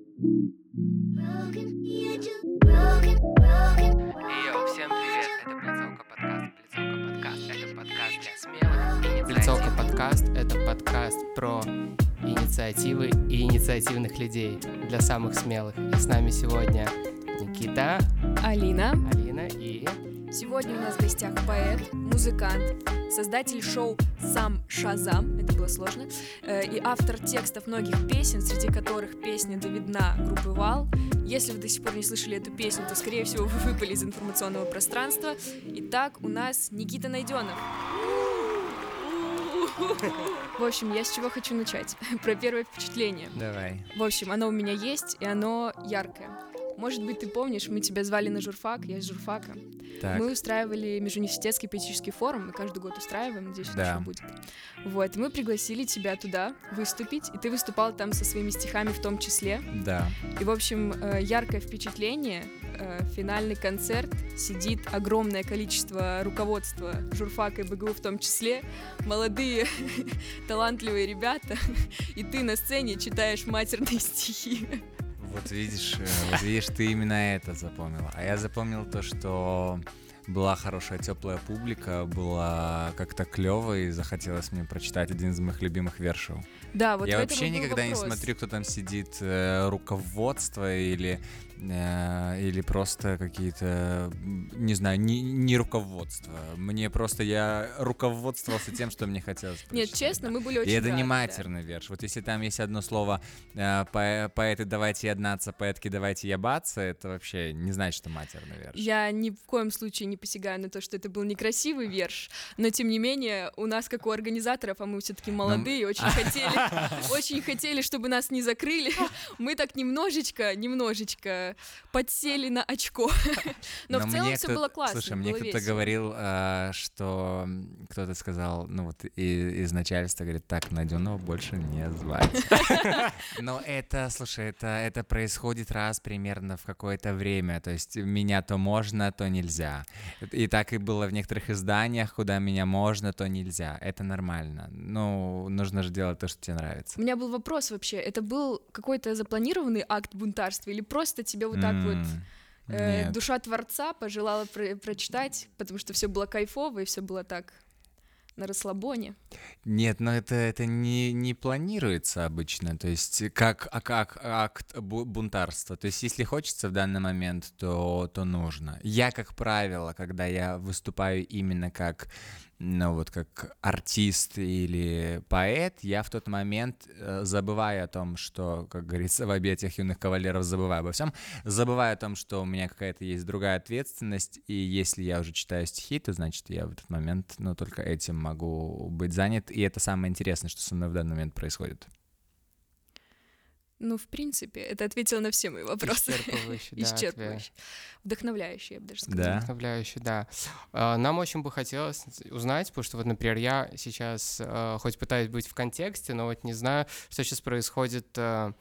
Йоу, всем привет! Это Плецовка подкаст. Плецовка подкаст. Это подкаст для смелых и Плецовка подкаст — это подкаст про инициативы и инициативных людей для самых смелых. И с нами сегодня Никита, Алина. Сегодня у нас в гостях поэт, музыкант, создатель шоу «Сам Шазам», это было сложно, э, и автор текстов многих песен, среди которых песня «Давидна» группы «Вал». Если вы до сих пор не слышали эту песню, то, скорее всего, вы выпали из информационного пространства. Итак, у нас Никита Найденов. В общем, я с чего хочу начать? Про первое впечатление. Давай. В общем, оно у меня есть, и оно яркое. Может быть, ты помнишь, мы тебя звали на журфак, я из журфака. Так, Мы устраивали межуниверситетский поэтический форум, мы каждый год устраиваем, надеюсь, Да. еще будет. Вот, мы пригласили тебя туда выступить, и ты выступал там со своими стихами в том числе. да. И, в общем, э, яркое впечатление, э, финальный концерт, сидит огромное количество руководства журфака и БГУ в том числе, молодые талантливые ребята, и ты на сцене читаешь матерные стихи. Вот видишь, э, вот видишь, ты именно это запомнила. А я запомнил то, что была хорошая теплая публика, было как-то клево и захотелось мне прочитать один из моих любимых вершев. Да, вот я вообще никогда не вопрос. смотрю, кто там сидит, э, руководство или э, или просто какие-то, не знаю, не, не руководство. Мне просто я руководствовался тем, что мне хотелось. Нет, честно, мы были очень И это не матерный верш. Вот если там есть одно слово э, по- поэты давайте яднаться, поэтки давайте ябаться, это вообще не значит, что матерный верш. Я ни в коем случае не посягаю на то, что это был некрасивый верш, но тем не менее у нас, как у организаторов, а мы все-таки молодые, очень хотели, очень хотели, чтобы нас не закрыли. Мы так немножечко, немножечко подсели на очко. Но в целом все было классно, Слушай, мне кто-то говорил, э, что кто-то сказал, ну вот из начальства говорит, так, Найденова больше не звать. Но это, слушай, это, это происходит раз примерно в какое-то время. То есть меня то можно, то нельзя. И так и было в некоторых изданиях, куда меня можно, то нельзя. Это нормально. Ну, нужно же делать то, что тебе нравится. У меня был вопрос вообще, это был какой-то запланированный акт бунтарства или просто тебе вот так вот э, душа творца пожелала про- прочитать, потому что все было кайфово и все было так на расслабоне. Нет, но это, это не, не планируется обычно, то есть как, а как акт бу- бунтарства. То есть если хочется в данный момент, то, то нужно. Я, как правило, когда я выступаю именно как, ну вот как артист или поэт, я в тот момент э, забываю о том, что, как говорится, в объятиях юных кавалеров забываю обо всем, забываю о том, что у меня какая-то есть другая ответственность, и если я уже читаю стихи, то значит я в этот момент, ну, только этим могу быть занят, и это самое интересное, что со мной в данный момент происходит. Ну, в принципе, это ответило на все мои вопросы. Исчерпывающий, да, Исчерпывающе. Вдохновляюще, я бы даже сказала. Да. Вдохновляюще, да. А, Нам очень бы хотелось узнать, потому что вот, например, я сейчас э, хоть пытаюсь быть в контексте, но вот не знаю, что сейчас происходит э,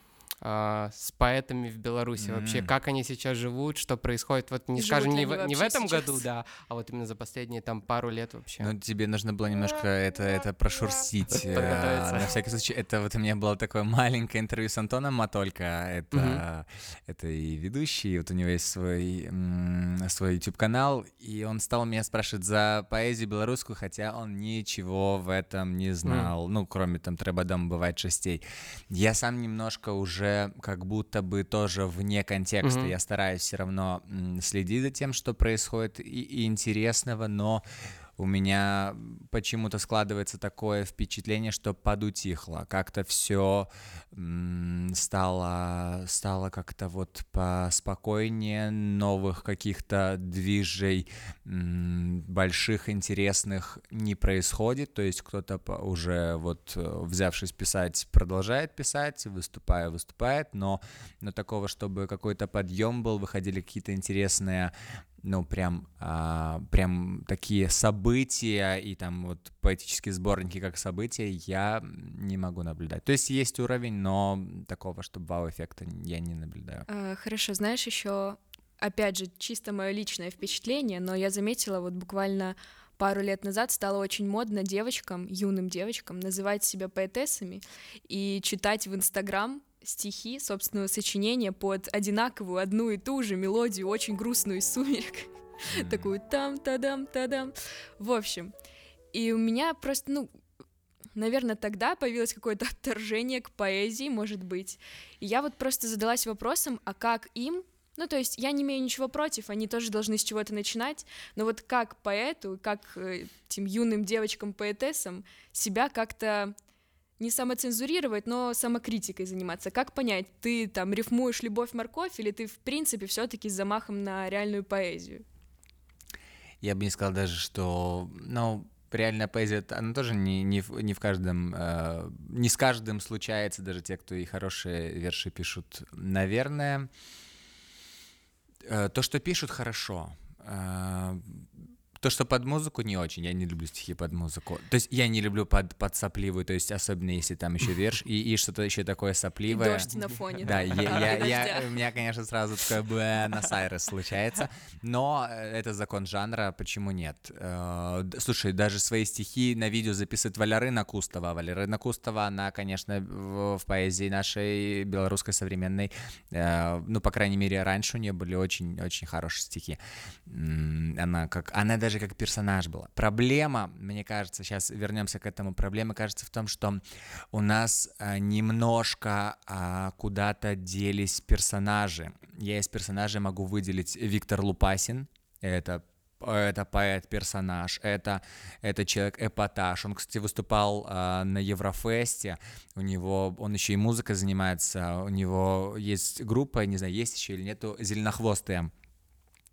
а, с поэтами в Беларуси вообще, М. как они сейчас живут, что происходит, вот не И скажем, живут не в, не в вообще этом сейчас? году, да, а вот именно за последние там пару лет вообще. Ну, тебе нужно было немножко это, это прошурстить. э. На всякий случай, это вот у меня было такое маленькое интервью с Антоном Матолько. Это, это и ведущий, вот у него есть свой, м, свой YouTube-канал, и он стал меня спрашивать за поэзию белорусскую, хотя он ничего в этом не знал, ну, кроме там «Треба дом бывает шестей». Я сам немножко уже как будто бы тоже вне контекста. Мгм. Я стараюсь все равно следить за тем, что происходит и, и интересного, но у меня почему-то складывается такое впечатление, что подутихло. Как-то все стало, стало как-то вот поспокойнее, новых каких-то движей больших, интересных не происходит. То есть кто-то уже вот э, взявшись писать, продолжает писать, выступая, выступает, но, но такого, чтобы какой-то подъем был, выходили какие-то интересные ну, прям, а, прям такие события и там вот поэтические сборники как события я не могу наблюдать. То есть есть уровень, но такого, чтобы вау-эффекта я не наблюдаю. А, Хорошо, знаешь, еще, опять же, чисто мое личное впечатление, но я заметила вот буквально пару лет назад стало очень модно девочкам, юным девочкам, называть себя поэтессами и читать в Инстаграм стихи собственного сочинения под одинаковую одну и ту же мелодию, очень грустную из «Сумерек». Такую там-тадам-тадам. В общем, и у меня просто, ну, наверное, тогда появилось какое-то отторжение к поэзии, может быть. И я вот просто задалась вопросом, а как им ну, то есть я не имею ничего против, они тоже должны с чего-то начинать, но вот как поэту, как э, этим юным девочкам-поэтессам себя как-то не самоцензурировать, но самокритикой заниматься. Как понять, ты там рифмуешь любовь-морковь или ты в принципе все-таки с замахом на реальную поэзию? Я бы не сказал даже, что, ну, реальная поэзия, она тоже не, не, не в каждом, э, не с каждым случается, даже те, кто и хорошие верши пишут. Наверное, Э, то, что пишут, хорошо. Э, то, что под музыку не очень, я не люблю стихи под музыку. То есть я не люблю под, под сопливую, то есть особенно если там еще верш и, и что-то еще такое сопливое. И дождь на фоне. Да, я, я, я, у меня, конечно, сразу такое Буэнос Айрес случается, но э, это закон жанра, почему нет? Э, слушай, даже свои стихи на видео записывает Валерина Кустова. Валерина Кустова, она, конечно, в, поэзии нашей белорусской современной, э, ну, по крайней мере, раньше у нее были очень-очень хорошие стихи. Она как, она даже даже как персонаж была. Проблема, мне кажется, сейчас вернемся к этому, проблема, кажется, в том, что у нас а, немножко а, куда-то делись персонажи. Я из персонажей могу выделить Виктор Лупасин, это это поэт-персонаж, это, это человек-эпатаж. Он, кстати, выступал э, на Еврофесте, у него, он еще и музыкой занимается, у него есть группа, не знаю, есть еще или нету, «Зеленохвостые».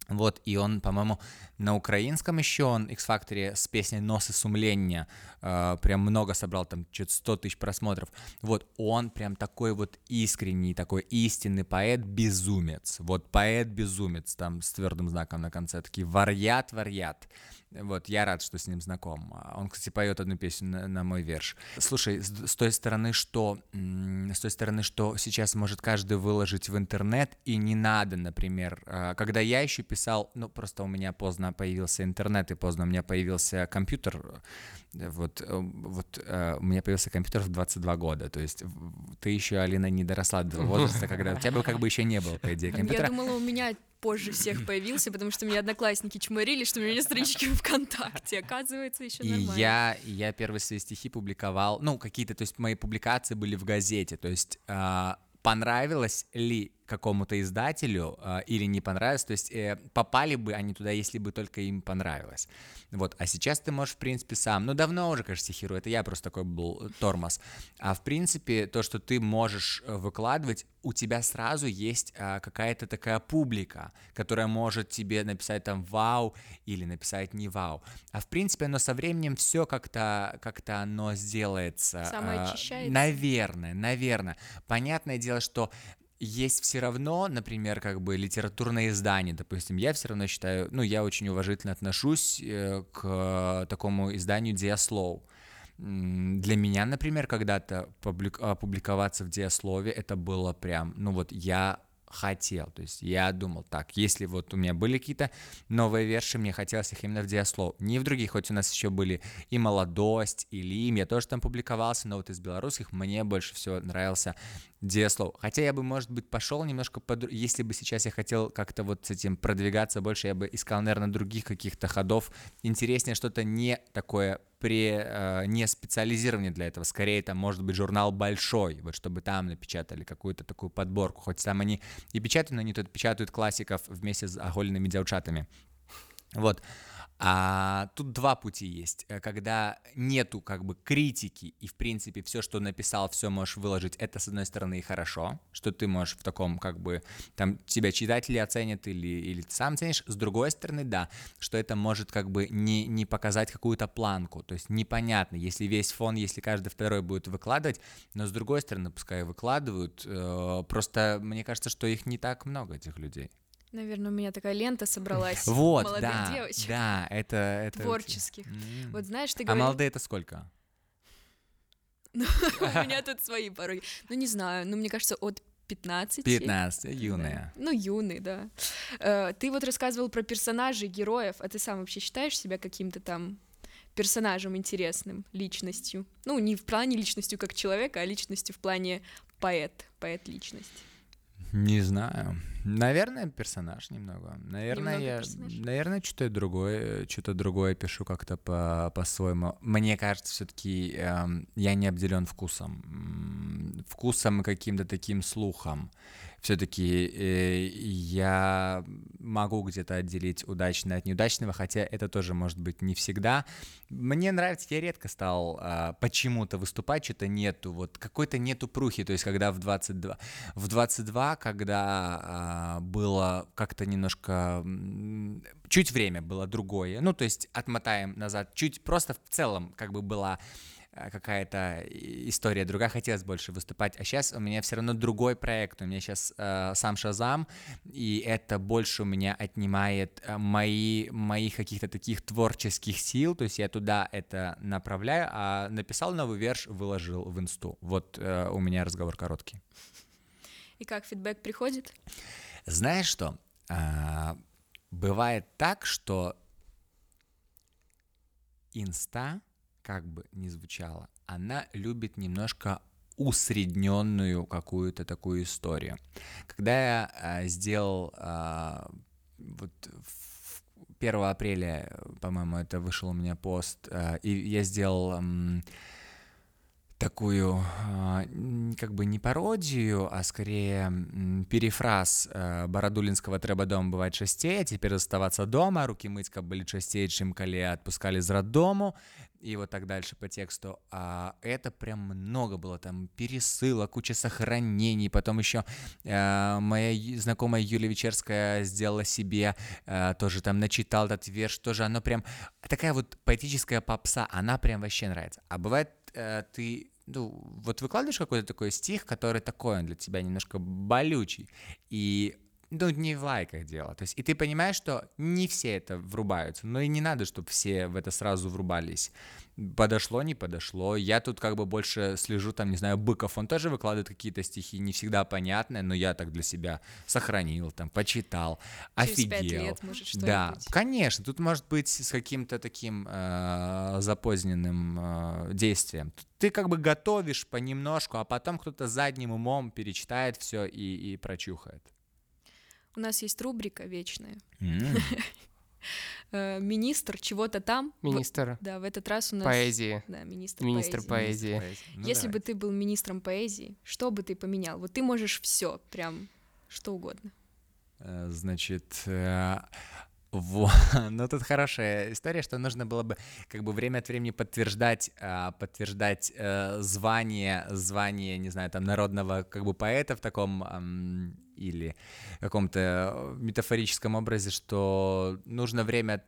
Вот, и он, по-моему, на украинском еще он X-Factor с песней «Носы сумления» э, прям много собрал, там, что-то 100 тысяч просмотров. Вот, он прям такой вот искренний, такой истинный поэт-безумец. Вот поэт-безумец, там, с твердым знаком на конце, такие варьят-варьят. Вот, я рад, что с ним знаком. Он, кстати, поет одну песню на, на мой верш. Слушай, с, с той стороны, что с той стороны, что сейчас может каждый выложить в интернет, и не надо, например, а, когда я еще писал, ну, просто у меня поздно появился интернет, и поздно у меня появился компьютер, вот, э, вот э, у меня появился компьютер в 22 года, то есть ты еще, Алина, не доросла до возраста, когда у тебя бы как бы еще не было, по идее, компьютера. Я думала, у меня позже всех появился, потому что меня одноклассники чморили, что у меня нет странички ВКонтакте. Оказывается, еще и нормально. Я, я первые свои стихи публиковал, ну, какие-то, то есть мои публикации были в газете, то есть э, понравилось ли какому-то издателю э, или не понравилось, то есть э, попали бы они туда, если бы только им понравилось. Вот, а сейчас ты можешь, в принципе, сам, ну, давно уже, конечно, стихирую, это я просто такой был тормоз, а в принципе, то, что ты можешь э, выкладывать, у тебя сразу есть э, какая-то такая публика, которая может тебе написать там вау или написать не вау, а в принципе, оно со временем все как-то, как-то оно сделается. Самоочищается. Э, наверное, наверное. Понятное дело, что есть все равно, например, как бы литературное издание, допустим, я все равно считаю, ну, я очень уважительно отношусь э, к такому изданию Диаслоу. Для меня, например, когда-то опубликоваться в Диаслове, это было прям, ну вот я хотел. То есть я думал, так, если вот у меня были какие-то новые верши, мне хотелось их именно в Диаслов. Не в других, хоть у нас еще были и «Молодость», и «Лим», я тоже там публиковался, но вот из белорусских мне больше всего нравился Диаслов. Хотя я бы, может быть, пошел немножко под... Если бы сейчас я хотел как-то вот с этим продвигаться больше, я бы искал, наверное, других каких-то ходов. Интереснее что-то не такое при э, не специализировании для этого, скорее там может быть журнал большой, вот чтобы там напечатали какую-то такую подборку, хоть там они и печатают, но они тут печатают классиков вместе с оголенными девчатами. Вот. А тут два пути есть. Э, когда нету как бы критики, и в принципе все, что написал, все можешь выложить, это с одной стороны и хорошо, что ты можешь в таком как бы там тебя читатели оценят или, или ты сам ценишь. С другой стороны, да, что это может как бы не, не показать какую-то планку, то есть непонятно, если весь фон, если каждый второй будет выкладывать, но с другой стороны, пускай выкладывают, э, просто мне кажется, что их не так много, этих людей. Наверное, у меня такая лента собралась. Вот, молодых да, девочек. да, это, это Творческих. М. Вот знаешь, ты А говоришь... молодые это сколько? У меня тут свои пороги. Ну, не знаю, ну, мне кажется, от 15. 15, юные. Ну, юный, да. Э, Ты вот рассказывал про персонажей, героев, а ты сам вообще считаешь себя каким-то там персонажем интересным, личностью? Ну, не в плане личностью как человека, а личностью в плане поэт, поэт-личность? Не знаю. Наверное, персонаж немного. Наверное, Немного я, персонаж. наверное, что-то другое, что-то другое пишу как-то по по-своему. Мне кажется, все-таки я не обделен вкусом, вкусом и каким-то таким слухом. Все-таки я могу где-то отделить удачное от неудачного, хотя это тоже может быть не всегда. Мне нравится, я редко стал а, почему-то выступать, что-то нету, вот какой-то нету прухи, то есть когда в 22, в 22, когда а, было как-то немножко, чуть время было другое, ну то есть отмотаем назад, чуть просто в целом как бы была какая-то и- история другая, хотелось больше выступать, а сейчас у меня все равно другой проект, у меня сейчас сам Шазам, и это больше у меня отнимает э, мои, моих каких-то таких творческих сил, то есть я туда это направляю, а написал новый верш, выложил в инсту. Вот э, у меня разговор короткий. И как фидбэк приходит? Знаешь что? А, бывает так, что инста, как бы ни звучало, она любит немножко усредненную какую-то такую историю. Когда я а, сделал а, вот в 1 апреля, по-моему, это вышел у меня пост, а, и я сделал такую а, как бы не пародию, а скорее перефраз а, Барадулинского «Треба дома бывать частей», а теперь оставаться дома, руки мыть как были частей, чим коли отпускали из роддому, и вот так дальше по тексту. А это прям много было, там пересылок, куча сохранений, потом еще э, моя ю- знакомая Юлия Вечерская сделала себе, э, тоже там начитал этот верш, тоже оно прям такая вот поэтическая попса, она прям вообще нравится. А бывает, э, ты ну, вот выкладываешь какой-то такой стих, который такой, он для тебя немножко болючий, и ну, не в лайках дело. То есть, и ты понимаешь, что не все это врубаются, но и не надо, чтобы все в это сразу врубались. Подошло, не подошло. Я тут как бы больше слежу, там, не знаю, Быков, он тоже выкладывает какие-то стихи, не всегда понятные, но я так для себя сохранил, там, почитал, Через пять офигел. лет, может, что-нибудь. Да, конечно, тут может быть с каким-то таким э, запоздненным э, действием. Ты как бы готовишь понемножку, а потом кто-то задним умом перечитает все и, и прочухает. У нас есть рубрика вечная. Э, Министр чего-то там. Министр Да, в этот раз у нас... поэзии. Да, министр, Министр поэзии. Ну, Если бы ты был министром поэзии, что бы ты поменял? Вот ты можешь все, прям что угодно. Э, Значит, э, во- ну тут хорошая история, что нужно было бы как бы время от времени подтверждать, а, подтверждать э, звание, звание, не знаю, там народного как бы поэта в таком или каком-то метафорическом образе, что нужно время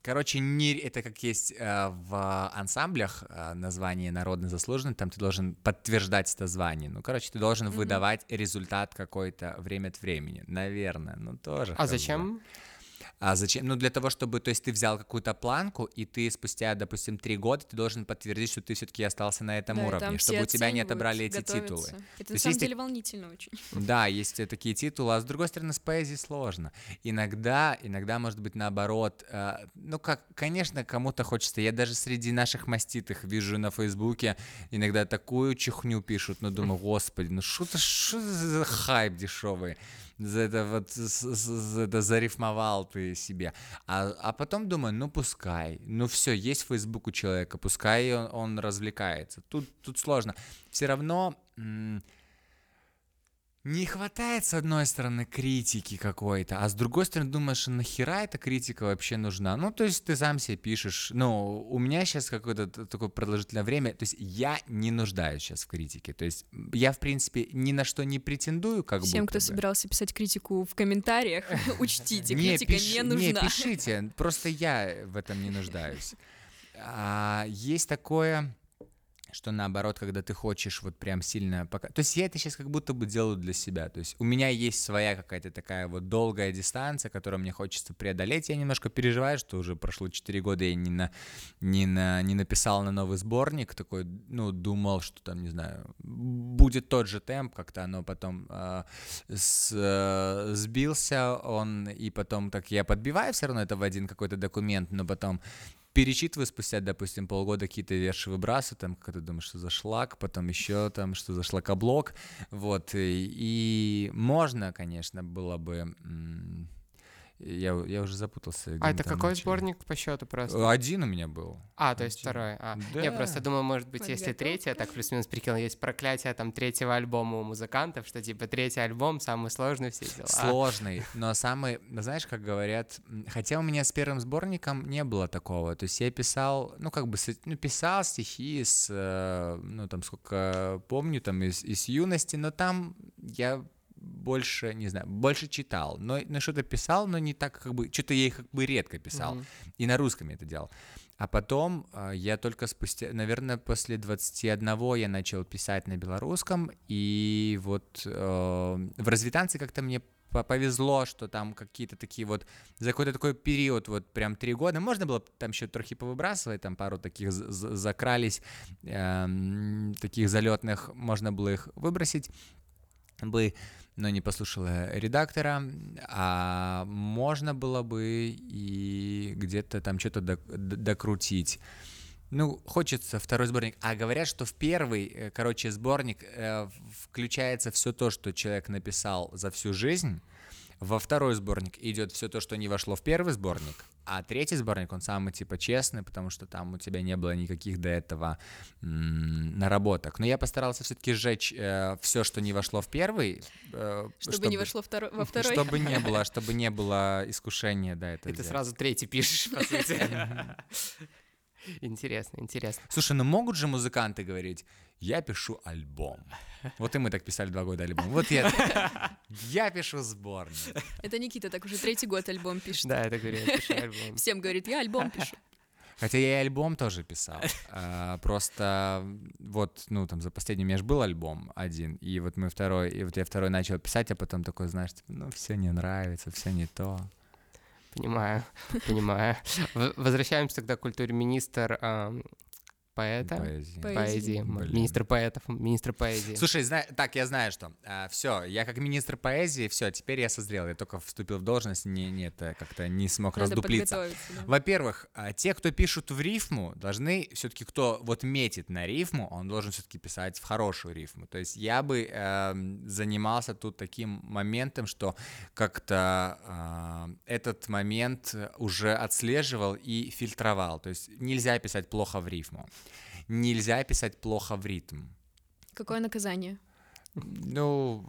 Короче, не, это как есть э, в ансамблях э, название народный заслуженный, там ты должен подтверждать это звание. Ну, короче, ты должен Мгм. выдавать результат какой-то время от времени. Наверное, ну тоже. А как бы. А зачем? Ну, для того, чтобы, то есть ты взял какую-то планку, и ты спустя, допустим, три года, ты должен подтвердить, что ты все-таки остался на этом Да, уровне, чтобы у тебя не отобрали эти готовятся. титулы. Это То на самом есть деле волнительно очень. Да, есть такие титулы, а с другой стороны, с поэзией сложно. Иногда, иногда, может быть, наоборот, э, ну, как, конечно, кому-то хочется, я даже среди наших маститых вижу на Фейсбуке, иногда такую чехню пишут, но думаю, господи, ну что это, что за хайп дешевый? За это вот, с- это зарифмовал ты себе. А, а потом думаю, ну пускай, ну все, есть Facebook у человека, пускай он, он развлекается. Тут, тут сложно. Все равно не хватает, с одной стороны, критики какой-то, а с другой стороны, думаешь, нахера эта критика вообще нужна? Ну, то есть ты сам себе пишешь, ну, у меня сейчас какое-то такое продолжительное время, то есть я не нуждаюсь сейчас в критике, то есть я, в принципе, ни на что не претендую, как Всем, будто кто бы. собирался писать критику в комментариях, учтите, Не, критика не нужна. пишите, просто я в этом не нуждаюсь. А, есть такое, что наоборот, когда ты хочешь вот прям сильно пока... То есть я это сейчас как будто бы делаю для себя. То есть у меня есть своя какая-то такая вот долгая дистанция, которую мне хочется преодолеть. Я немножко переживаю, что уже прошло 4 года, я не, на, не, на, не написал на новый сборник. Такой, ну, думал, что там, не знаю, будет тот же темп, как-то оно потом а, с- э, сбился он, и потом так я подбиваю все равно это в один какой-то документ, но потом перечитываю спустя, допустим, полгода какие-то верши выбрасываю, там, когда думаешь, что за шлак, потом еще там, что за шлакоблок, вот, и, и можно, конечно, было бы... Я, я уже запутался. А это какой начали. сборник по счету просто? Один у меня был. А, то есть один. второй. А. Да. Я просто думаю, может быть, если Подготовка. третий, я так плюс-минус прикинул, есть проклятие там третьего альбома у музыкантов, что типа третий альбом самый сложный все дела. Сложный, но самый, ну, знаешь, как говорят, хотя у меня с первым сборником не было такого, то есть я писал, ну, как бы, ну, писал стихи с, э, ну, там, сколько помню, там, из, из юности, но там я больше, не знаю, больше читал, но, но что-то писал, но не так, как бы, что-то я их как бы редко писал, Мгм. и на русском я это делал. А потом э, я только спустя, наверное, после 21 я начал писать на белорусском, и вот э, в развитанце как-то мне по- повезло, что там какие-то такие вот за какой-то такой период, вот прям три года, можно было там еще трохи повыбрасывать, там пару таких закрались, эм, таких залетных, можно было их выбросить бы, но не послушала редактора, а можно было бы и где-то там что-то докрутить. Ну, хочется второй сборник. А говорят, что в первый, э, короче, сборник э, включается все то, что человек написал за всю жизнь. Во второй сборник идет все то, что не вошло в первый сборник. А третий сборник, он самый типа честный, потому что там у тебя не было никаких до этого м, наработок. Но я постарался все-таки сжечь все, что не вошло в первый. э, Чтобы, не вошло второ- во второй. Чтобы не было, чтобы не было искушения, да, это И ты сразу третий пишешь, по сути. Интересно, интересно. Слушай, ну могут же музыканты говорить, я пишу альбом. Вот и мы так писали два года альбом. Вот я, я пишу сборник. Это Никита так уже третий год альбом пишет. Да, это говорю, я пишу альбом. Всем говорит, я альбом пишу. Хотя я и альбом тоже писал. А, Просто вот, ну, там, за последний же был альбом один, и вот мы второй, и вот я второй начал писать, а потом такой, знаешь, типа, ну, все не нравится, все не то. Понимаю, понимаю. Возвращаемся тогда к культуре министр поэта. Поэзии. Поэзии. Поэзии. Министр поэтов, министр поэзии. Слушай, зна- так, я знаю, что. все, я как министр поэзии, все, теперь я созрел. Я только вступил в должность, не, не это как-то не смог Надо раздуплиться. да. Во-первых, а, те, кто пишут в рифму, должны все-таки, кто вот метит на рифму, он должен все-таки писать в хорошую рифму. То есть я бы эм, занимался тут таким моментом, что как-то а, этот момент уже отслеживал и фильтровал. То есть нельзя писать плохо в рифму, нельзя писать плохо в ритм. Какое наказание? Ну,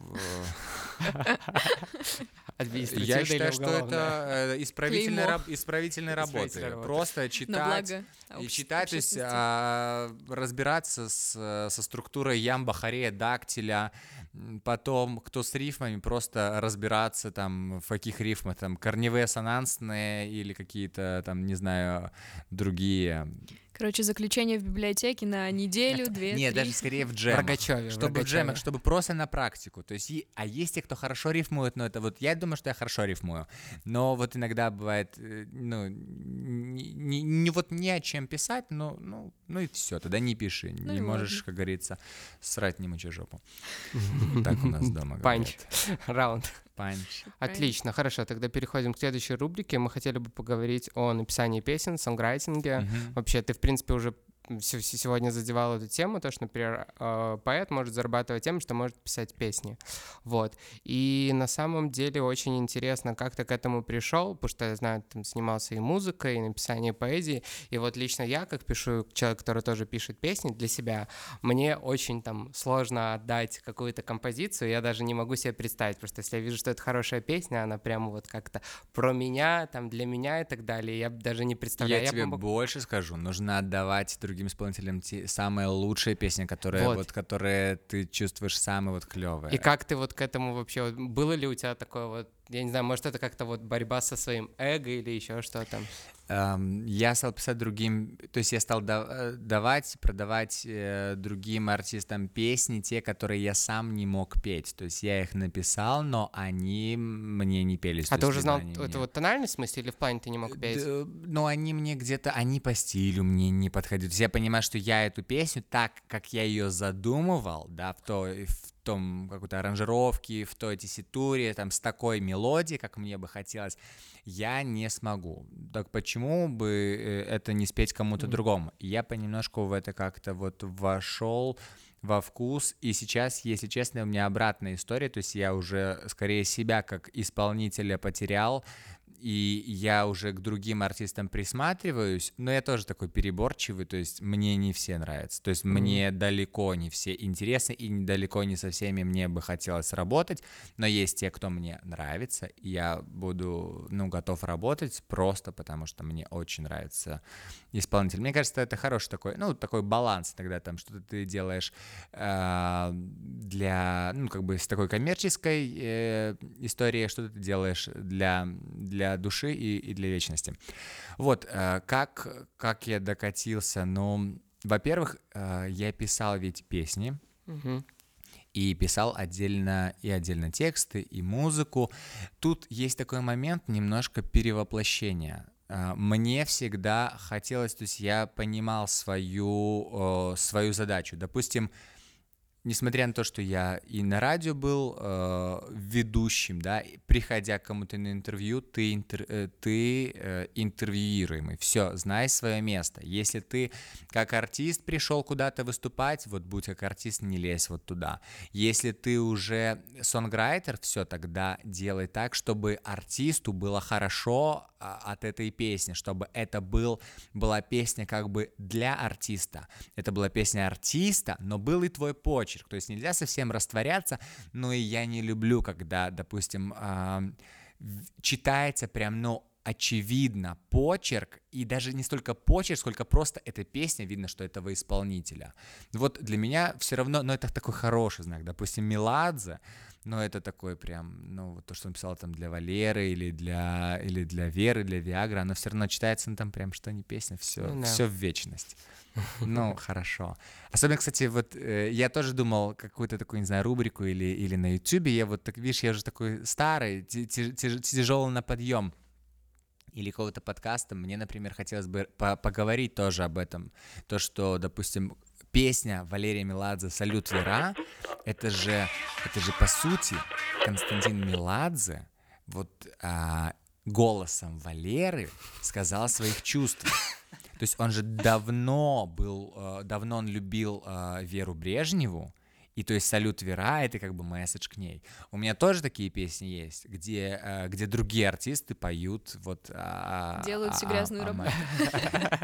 э, я считаю, что это э, исправительной, Клеймо. раб-. Исправительная работа. Просто читать. И читать, то есть а, разбираться с, со структурой ямба, хорея, дактиля, потом, кто с рифмами, просто разбираться там, в каких рифмах, там, корневые, ассонансные или какие-то там, не знаю, другие. Короче, заключение в библиотеке на неделю, две, Нет, три. даже скорее в джемах. Рогачеве, Чтобы в Рогачеве. джемах, чтобы просто на практику. То есть, а есть те, кто хорошо рифмует, но это вот я думаю, что я хорошо рифмую. Но вот иногда бывает, э, ну, не, не- не вот не о чем писать, но ну, ну и все, тогда не пиши. Ну не можешь, ладно. как говорится, срать не мочи жопу. Так у нас дома Панч. Раунд. Панч. Отлично, хорошо, тогда переходим к следующей рубрике. Мы хотели бы поговорить о написании песен, сонграйтинге. Вообще, ты, в принципе, уже сегодня задевал эту тему, то, что, например, э, поэт может зарабатывать тем, что может писать песни. Вот. И на самом деле очень интересно, как ты к этому пришел, потому что я знаю, ты занимался и музыкой, и написанием поэзии. И вот лично я, как пишу, человек, который тоже пишет песни для себя, мне очень там сложно отдать какую-то композицию, я даже не могу себе представить, просто если я вижу, что это хорошая песня, она прямо вот как-то про меня, там, для меня и так далее, я даже не представляю. Я тебе помогу- больше скажу, нужно отдавать другим исполнителям те самые лучшие песни, которые Вот. вот, которые ты чувствуешь самые вот клевые. И как ты вот к этому вообще, было ли у тебя такое вот, я не знаю, может это как-то вот борьба со своим эго или еще что-то? Эм, я стал писать другим, то есть я стал да- э, давать, продавать э, другим артистам песни, те, которые я сам не мог петь. То есть я их написал, но они мне не пелись. А то ты уже знал это мне- вот тональность в смысле или в плане ты не мог петь? Д- Но они мне где-то, они по стилю мне не подходят. То есть я понимаю, что я эту песню так, как я ее задумывал, да, в той, в том какой-то аранжировке, в той тесситуре, там, с такой мелодией, как мне бы хотелось, я не смогу. Так почему? бы э, это не спеть кому-то Мгм. другому? Я понемножку в это как-то вот вошел во вкус, и сейчас, если честно, у меня обратная история, то есть я уже скорее себя как исполнителя потерял, и я уже к другим артистам присматриваюсь, но я тоже такой переборчивый, то есть мне не все нравятся, то есть Мгм. мне далеко не все интересны, и далеко не со всеми мне бы хотелось работать, но есть те, кто мне нравится, и я буду, ну, готов работать просто потому, что мне очень нравится исполнитель. Мне кажется, это хороший такой, ну, такой баланс, тогда там что-то ты делаешь э, для, ну, как бы с такой коммерческой э, историей, что-то ты делаешь для, для души и, и для вечности. Вот, э, как, как я докатился, ну, во-первых, э, я писал ведь песни, Мгм. и писал отдельно и отдельно тексты, и музыку. Тут есть такой момент немножко перевоплощения. А, Мне всегда хотелось, то есть я понимал свою, э, свою задачу. Допустим, несмотря на то, что я и на радио был э, ведущим, да, приходя к кому-то на интервью, ты, интер- э, ты э, интервьюируемый. Все, знай свое место. Если ты как артист пришел куда-то выступать, вот будь как артист, не лезь вот туда. Если ты уже сонграйтер, все, тогда делай так, чтобы артисту было хорошо а, от этой песни, чтобы это был, была песня как бы для артиста. Это была песня артиста, но был и твой почерк. То есть нельзя совсем растворяться, но и я не люблю, когда, допустим, читается прям, ну, очевидно почерк, и даже не столько почерк, сколько просто эта песня, видно, что этого исполнителя. Вот для меня все равно, но это такой хороший знак. Допустим, Меладзе, но это такой прям, ну, вот то, что он писал там для Валеры или для, или для Веры, для Виагры, оно все равно читается, ну, там прям что не песня, все, Ну да. все в вечность. Ну, хорошо. Особенно, кстати, вот э, я тоже думал какую-то такую, не знаю, рубрику или, или на Ютубе. Я вот так, видишь, я уже такой старый, тяжелый на подъем. Или какого-то подкаста. Мне, например, хотелось бы по- поговорить тоже об этом. То, что, допустим, песня Валерия Меладзе «Салют, Вера» — это же, это же, по сути, Константин Меладзе вот а, голосом Валеры сказал своих чувствах. То есть он же давно был, э, давно он любил э, Веру Брежневу, и то есть «Салют, Вера» — это как бы месседж к ней. У меня тоже такие песни есть, где, э, где другие артисты поют вот... а, Делают а, всю а, грязную а, работу.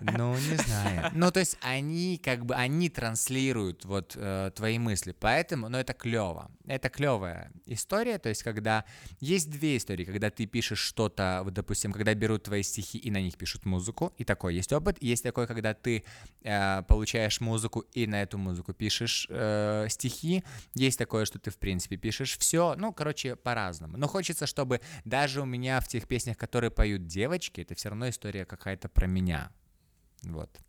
Ну, не знаю. Ну, то есть они как бы, они транслируют вот э, твои мысли, поэтому, ну, это клево. Это клевая история, то есть когда... Есть две истории, когда ты пишешь что-то, вот, допустим, когда берут твои стихи и на них пишут музыку, и такой есть опыт. Есть такой, когда ты э, получаешь музыку и на эту музыку пишешь э, стихи. Есть такое, что ты, в принципе, пишешь все. Ну, короче, по-разному. Но хочется, чтобы даже у меня в тех песнях, которые поют девочки, это все равно история какая-то про меня. Вот.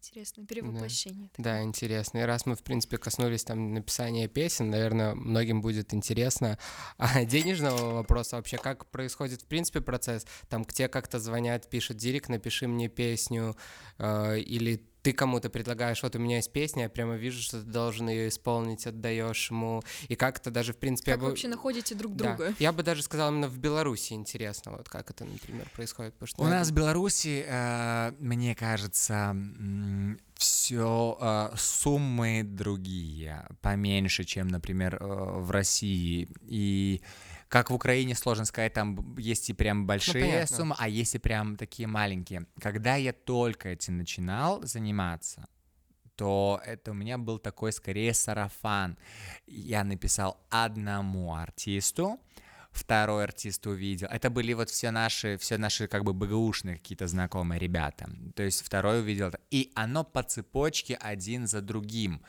Интересное перевоплощение. Да, интересно. И раз мы, в принципе, коснулись там написания песен, наверное, многим будет интересно а, денежного вопроса вообще, как происходит, в принципе, процесс. Там к тебе как-то звонят, пишут, Дирик, напиши мне песню, э, или ты кому-то предлагаешь, вот у меня есть песня, я прямо вижу, что ты должен ее исполнить, отдаешь ему, и как-то даже, в принципе... я Как бы- вы вообще находите друг Да. друга? Я бы даже сказал, именно в Беларуси интересно, вот как это, например, происходит. Потому что У нас в это- Беларуси, э, мне кажется, все суммы другие, поменьше, чем, например, э, в России. И как в Украине, сложно сказать, там есть и прям большие понятно. суммы, а есть и прям такие маленькие. Когда я только этим начинал заниматься, то это у меня был такой скорее сарафан. Я написал одному артисту, второй артист увидел. Это были вот все наши, все наши как бы БГУшные какие-то знакомые ребята. То есть второй увидел, и оно по цепочке один за другим.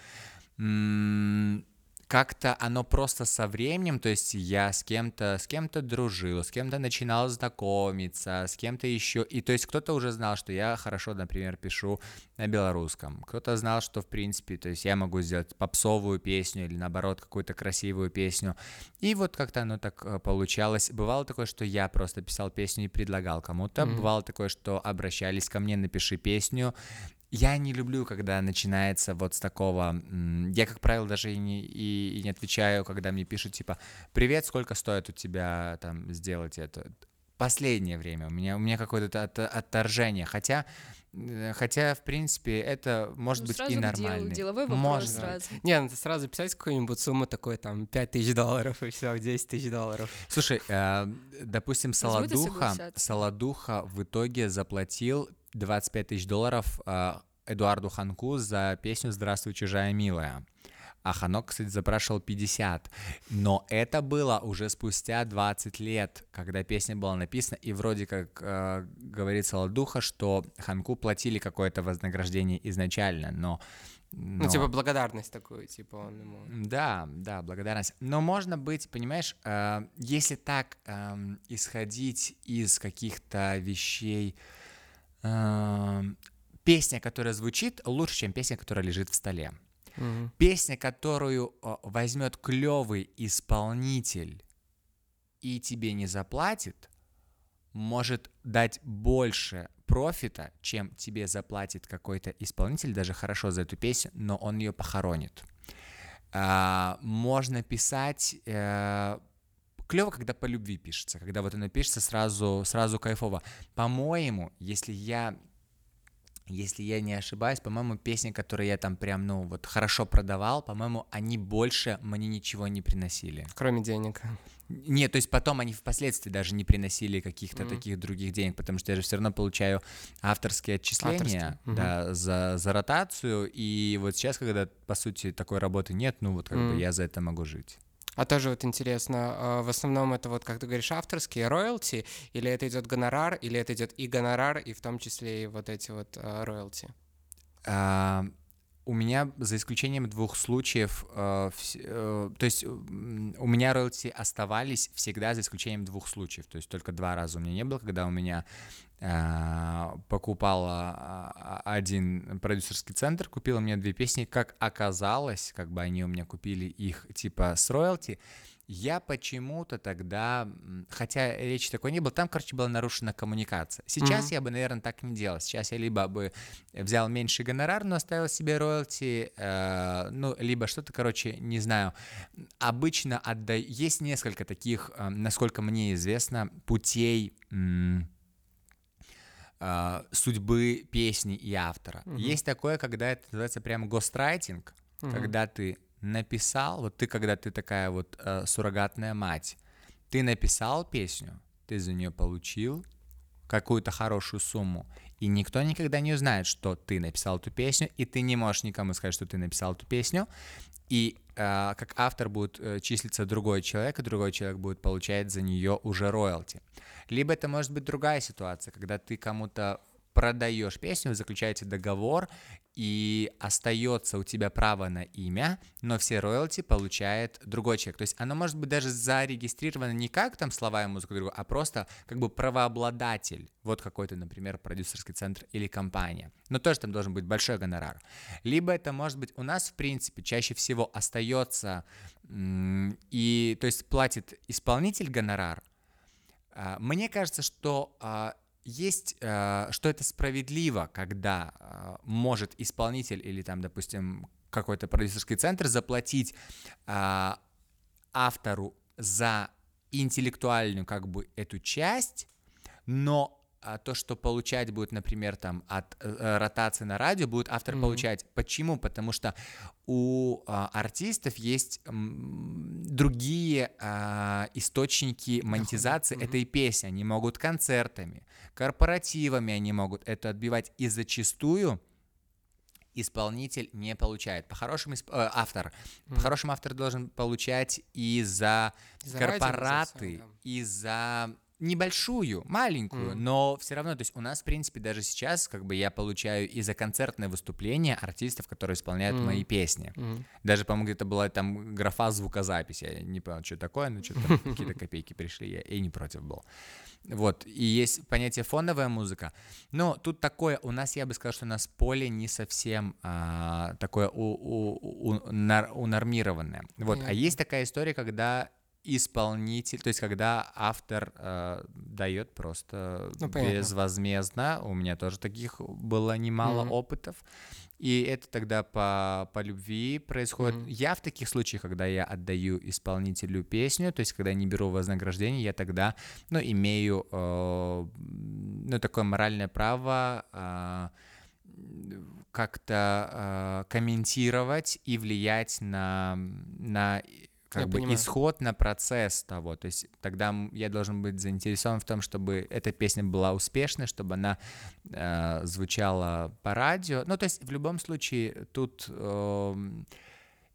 М, Как-то оно просто со временем, то есть я с кем-то, с кем-то дружил, с кем-то начинал знакомиться, с кем-то еще, и то есть кто-то уже знал, что я хорошо, например, пишу на белорусском, кто-то знал, что в принципе, то есть я могу сделать попсовую песню или наоборот какую-то красивую песню, и вот как-то оно так э, получалось. Бывало такое, что я просто писал песню и предлагал кому-то. Мгм. Бывало такое, что обращались ко мне, напиши песню. Я не люблю, когда начинается вот с такого... Я, как правило, даже и не, и, и не отвечаю, когда мне пишут, типа, «Привет, сколько стоит у тебя там сделать это?» последнее время у меня, у меня какое-то от- отторжение, хотя, э, хотя, в принципе, это может Ну, быть сразу и к делу, нормально. деловой вопрос Можно. сразу. Не, надо сразу писать какую-нибудь сумму такой, там, 5 тысяч долларов, и все, 10 тысяч долларов. Слушай, э, допустим, Солодуха. Солодуха в итоге заплатил 25 тысяч долларов э, Эдуарду Ханку за песню «Здравствуй, чужая милая». А Ханок, кстати, запрашивал 50. Но это было уже спустя 20 лет, когда песня была написана, и вроде как э, говорит Солодуха, что Ханку платили какое-то вознаграждение изначально, но... Ну, но- типа, благодарность такую, типа, он ему... да, да, благодарность. Но можно быть, понимаешь, э, если так эм, исходить из каких-то вещей, песня, которая звучит, лучше, чем песня, которая лежит в столе. Мгм. Песня, которую возьмет клевый исполнитель и тебе не заплатит, может дать больше профита, чем тебе заплатит какой-то исполнитель, даже хорошо за эту песню, но он ее похоронит. А, можно писать клево, когда по любви пишется, когда вот оно пишется сразу, сразу кайфово. По-моему, если я если я не ошибаюсь, по-моему, песни, которые я там прям, ну, вот хорошо продавал, по-моему, они больше мне ничего не приносили. Кроме денег. Нет, то есть потом они впоследствии даже не приносили каких-то Мгм. таких других денег, потому что я же все равно получаю авторские отчисления Авторские, да, за, за ротацию, и вот сейчас, когда, по сути, такой работы нет, ну, вот как бы Мгм. я за это могу жить. А тоже вот интересно, а, в основном это вот, как ты говоришь, авторские роялти, или это идет гонорар, или это идет и гонорар, и в том числе и вот эти вот а, роялти? А, у меня, за исключением двух случаев, э, вс- э, то есть у меня роялти оставались всегда за исключением двух случаев. То есть только два раза у меня не было, когда у меня а, покупала а, один продюсерский центр, купила мне две песни, как оказалось, как бы они у меня купили их типа с роялти, я почему-то тогда, хотя речи такой не было, там, короче, была нарушена коммуникация. Сейчас Мгм. я бы, наверное, так не делал. Сейчас я либо бы взял меньший гонорар, но оставил себе роялти, э, ну, либо что-то, короче, не знаю. Обычно отдай... Есть несколько таких, э, насколько мне известно, путей э, судьбы песни и автора. Мгм. Есть такое, когда это называется прям гострайтинг, Мгм. когда ты написал, вот ты, когда ты такая вот э, суррогатная мать, ты написал песню, ты за нее получил какую-то хорошую сумму, и никто никогда не узнает, что ты написал эту песню, и ты не можешь никому сказать, что ты написал эту песню, и э, как автор будет э, числиться другой человек, и другой человек будет получать за нее уже роялти. Либо это может быть другая ситуация, когда ты кому-то продаешь песню, заключаете договор, и остается у тебя право на имя, но все роялти получает другой человек. То есть оно может быть даже зарегистрировано не как там слова и музыка другого, а просто как бы правообладатель. Вот какой-то, например, продюсерский центр или компания. Но тоже там должен быть большой гонорар. Либо это может быть у нас, в принципе, чаще всего остается и, то есть платит исполнитель гонорар, а, Мне кажется, что а, есть, а, что это справедливо, когда а, может исполнитель или там, допустим, какой-то продюсерский центр заплатить а, автору за интеллектуальную как бы эту часть, но а, то, что получать будет, например, там от э, ротации на радио, будет автор Мгм. получать. Почему? Потому что у а, артистов есть м, другие а, источники монетизации Мгм. этой песни. Они могут концертами, корпоративами они могут это отбивать. И зачастую исполнитель не получает. По-хорошему, исп- э, автор. Мгм. По-хорошему, автор должен получать и за За корпораты, и за небольшую, маленькую, Мгм. но все равно, то есть у нас, в принципе, даже сейчас, как бы я получаю и за концертные выступления артистов, которые исполняют Мгм. мои песни. Мгм. Даже, по-моему, где-то была там графа звукозаписи. Я не понял, что такое, но что-то какие-то копейки пришли, я и не против был. Вот, и есть понятие фоновая музыка. Но тут такое, у нас, я бы сказал, что у нас поле не совсем а, такое у, у- у- нар- унормированное. Вот, а Понятно. есть такая история, когда исполнитель, то есть когда автор э, дает просто Ну, понятно. безвозмездно, у меня тоже таких было немало Мгм. опытов, и это тогда по, по любви происходит. Мгм. Я в таких случаях, когда я отдаю исполнителю песню, то есть когда я не беру вознаграждение, я тогда, ну, имею, э, ну, такое моральное право э, как-то э, комментировать и влиять на, на как Я бы понимаю. исход, на процесс того. То есть тогда я должен быть заинтересован в том, чтобы эта песня была успешной, чтобы она э, звучала по радио. Ну, то есть в любом случае тут эм,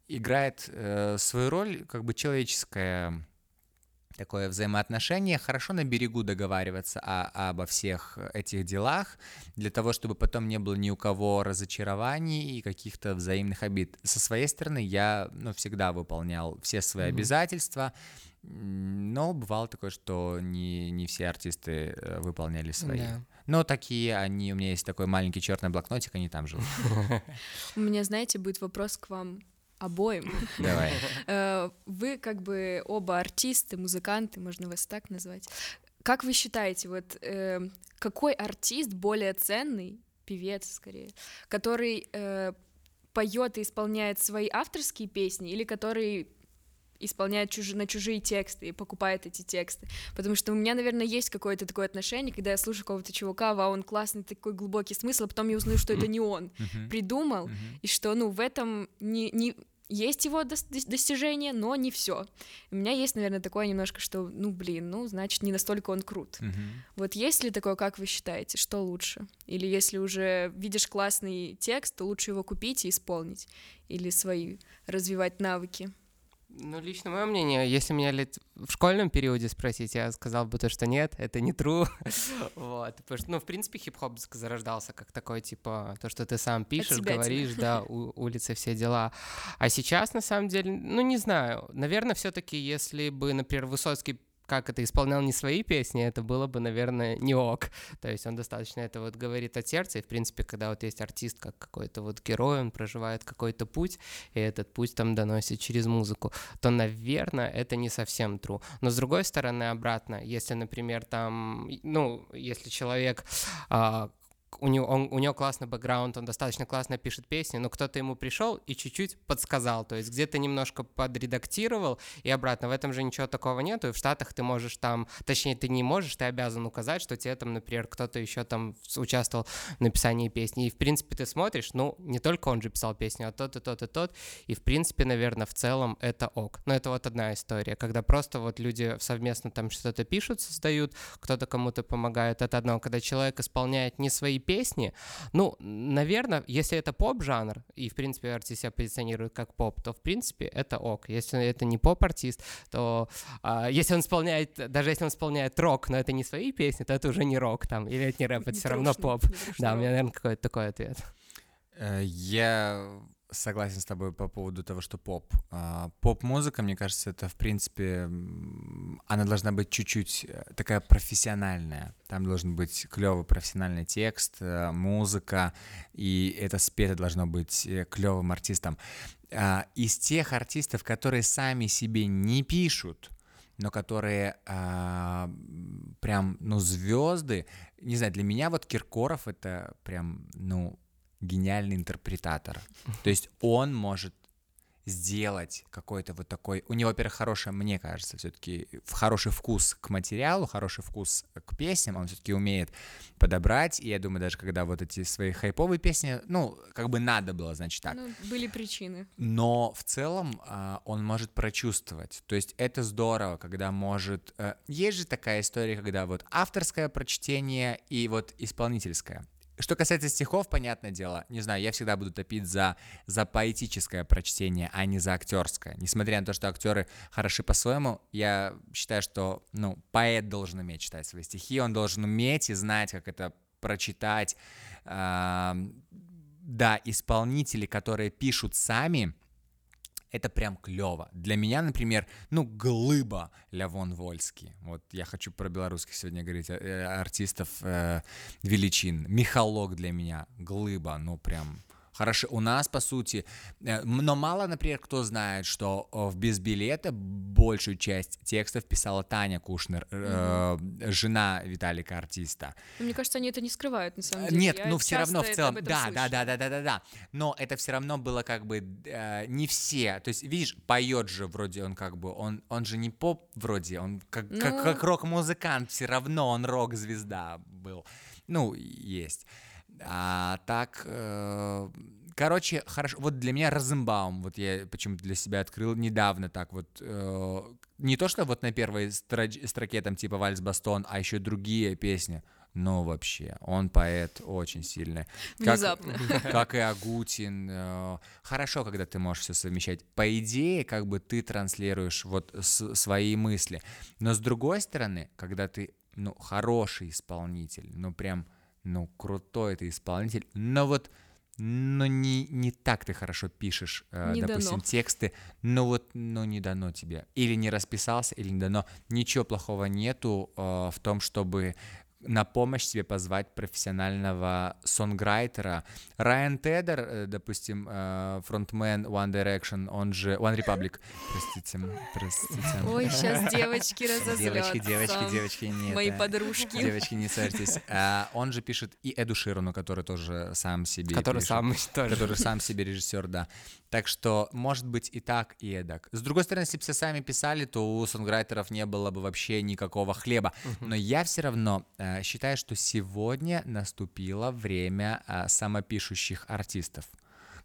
играет э, свою роль как бы человеческая такое взаимоотношение. Хорошо на берегу договариваться о- обо всех этих делах, для того, чтобы потом не было ни у кого разочарований и каких-то взаимных обид. Со своей стороны я ну, всегда выполнял все свои Мгм. обязательства, но бывало такое, что не, не все артисты э, выполняли свои. Да. Но такие они, у меня есть такой маленький черный блокнотик, они там живут. У меня, знаете, будет вопрос к вам обоим. Давай. Э, Вы как бы оба артисты, музыканты, можно вас так назвать. Как вы считаете, вот э, какой артист более ценный, певец скорее, который э, поет и исполняет свои авторские песни, или который исполняет чужи- на чужие тексты и покупает эти тексты. Потому что у меня, наверное, есть какое-то такое отношение, когда я слушаю какого-то чувака, вау, он классный, такой глубокий смысл, а потом я узнаю, что это не он придумал, и что, ну, в этом не, не есть его дос- дос- достижения, но не все. У меня есть, наверное, такое немножко, что, ну, блин, ну, значит, не настолько он крут. Мгм. Вот есть ли такое, как вы считаете, что лучше? Или если уже видишь классный текст, то лучше его купить и исполнить? Или свои развивать навыки? Ну, лично мое мнение, если меня лет в школьном периоде спросить, я сказал бы то, что нет, это не true. вот, потому что, ну, в принципе, хип-хоп зарождался как такой, типа, то, что ты сам пишешь, говоришь, да, у- улицы, все дела. А сейчас, на самом деле, ну, не знаю, наверное, все таки если бы, например, Высоцкий как это исполнял не свои песни, это было бы, наверное, не ок. То есть он достаточно это вот говорит от сердца, и, в принципе, когда вот есть артист как какой-то вот герой, он проживает какой-то путь, и этот путь там доносит через музыку, то, наверное, это не совсем true. Но, с другой стороны, обратно, если, например, там, ну, если человек а, у него, он, у него классный бэкграунд, он достаточно классно пишет песни, но кто-то ему пришел и чуть-чуть подсказал, то есть где-то немножко подредактировал, и обратно, в этом же ничего такого нету, и в Штатах ты можешь там, точнее, ты не можешь, ты обязан указать, что тебе там, например, кто-то еще там участвовал в написании песни, и, в принципе, ты смотришь, ну, не только он же писал песню, а тот и тот и тот, и, в принципе, наверное, в целом это ок. Но это вот одна история, когда просто вот люди совместно там что-то пишут, создают, кто-то кому-то помогает, это одно. Когда человек исполняет не свои песни, ну, наверное, если это поп-жанр, и, в принципе, артист себя позиционирует как поп, то, в принципе, это ок. Если это не поп-артист, то а, если он исполняет, даже если он исполняет рок, но это не свои песни, то это уже не рок там, или это не рэп, это Не все равно трушный, поп. не трушный Да, у меня, наверное, какой-то такой ответ. Э, Я согласен с тобой по поводу того, что поп. А, Поп-музыка, мне кажется, это, в принципе, она должна быть чуть-чуть э, такая профессиональная. Там должен быть клевый профессиональный текст, э, музыка, и это спето должно быть клевым артистом. А, Из тех артистов, которые сами себе не пишут, но которые а, прям, ну, звезды. Не знаю, для меня вот Киркоров это прям, ну, гениальный интерпретатор. То есть он может сделать какой-то вот такой... У него, во-первых, хорошая, мне кажется, все-таки хороший вкус к материалу, хороший вкус к песням, он все-таки умеет подобрать, и я думаю, даже когда вот эти свои хайповые песни, ну, как бы надо было, значит, так. Ну, были причины. Но в целом а, он может прочувствовать. То есть это здорово, когда может... э, есть же такая история, когда вот авторское прочтение и вот исполнительское. Что касается стихов, понятное дело, не знаю, я всегда буду топить за, за поэтическое прочтение, а не за актерское. Несмотря на то, что актеры хороши по-своему, я считаю, что ну, поэт должен уметь читать свои стихи, он должен уметь и знать, как это прочитать. Да, исполнители, которые пишут сами, это прям клево. Для меня, например, ну, глыба Лявон Вольский. Вот я хочу про белорусских сегодня говорить, э, артистов э, величин. Михалок для меня глыба, ну, прям хорошо. У нас, по сути, э, но мало, например, кто знает, что э, в «Без билета» большую часть текстов писала Таня Кушнер, э, жена Виталика артиста. Ну, Мне кажется, они это не скрывают, на самом Э, деле. Нет, Я ну все равно в целом, да, да, да, да, да, да, да. Но это все равно было как бы э, не все. То есть, видишь, поет же вроде он как бы, он, он же не поп вроде, он как, как, Ну. как рок-музыкант, все равно он рок-звезда был. Ну, есть. А так, э, короче, хорошо. Вот для меня Розенбаум, вот я почему-то для себя открыл недавно так вот. э, не то, что вот на первой строке там типа Вальс Бастон, а еще другие песни. Ну, вообще, он поэт очень сильный. Как- Внезапно. Как, и Агутин. э, Хорошо, когда ты можешь все совмещать. По идее, как бы ты транслируешь вот с- свои мысли. Но с другой стороны, когда ты, ну, хороший исполнитель, ну, прям, ну, крутой ты исполнитель, но вот но не, не так ты хорошо пишешь, э, Не допустим, дано. тексты, но вот, ну, не дано тебе. Или не расписался, или не дано. Ничего плохого нету э, в том, чтобы на помощь себе позвать профессионального сонграйтера. Райан Тедер, э, допустим, э, фронтмен One Direction, он же One Republic, простите, простите. Ой, сейчас девочки разозлятся. Девочки, девочки, девочки, нет. Мои э, подружки. Девочки, не ссорьтесь. А, он же пишет и Эду Ширану, который тоже сам себе Который пишет. сам тоже. Который сам себе режиссер, да. Так что, может быть, и так, и эдак. С другой стороны, если бы все сами писали, то у сонграйтеров не было бы вообще никакого хлеба. Но я все равно э, считаю, что сегодня наступило время э, самопишущих артистов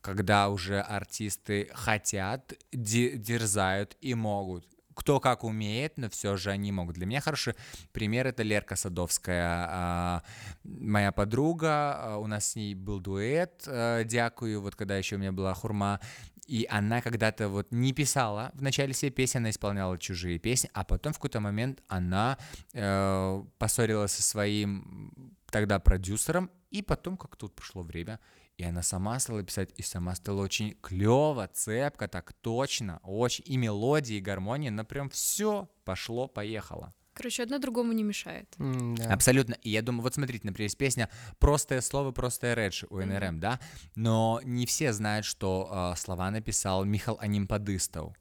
когда уже артисты хотят, де- дерзают и могут. Кто как умеет, но все же они могут. Для меня хороший пример это Лерка Садовская, а, моя подруга. а, У нас с ней был дуэт, а, дякую, вот когда еще у меня была хурма. И она когда-то вот не писала в начале всей песни, она исполняла чужие песни, а потом в какой-то момент она э, поссорилась со своим тогда продюсером, и потом как тут пришло время, и она сама стала писать, и сама стала очень клево, цепко, так точно, очень, и мелодии, и гармония, но прям все пошло, поехало. Короче, одно другому не мешает. М, да. Абсолютно. И я думаю, вот смотрите, например, есть песня «Простое слово, простая речь» у НРМ, да? Но не все знают, что э, слова написал Михал Анимпадыстов.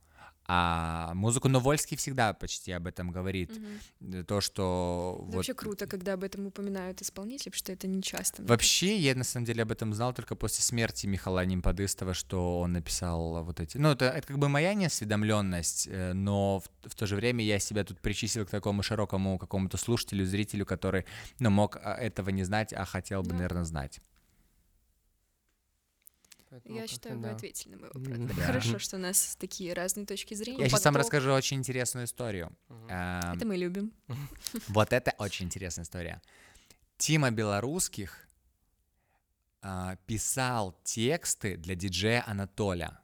А музыку Новольский всегда почти об этом говорит. Э, То, что... Это вот Вообще круто, когда об этом упоминают исполнители, потому что это не часто. Вообще, я на самом деле об этом знал только после смерти Михаила Нимпадыстова, что он написал вот эти... Ну, это, это как бы моя неосведомленность, э, но в, в то же время я себя тут причислил к такому широкому какому-то слушателю, зрителю, который, ну, мог а, этого не знать, а хотел бы, Да. наверное, знать. Поэтому Я считаю, вы да. ответили на мой вопрос. да. Хорошо, что у нас такие разные точки зрения. Я сейчас вам расскажу очень интересную историю. Мгм. Эм, Это мы любим. Вот это очень интересная история. Тима Белорусских а, писал тексты для диджея Анатоля.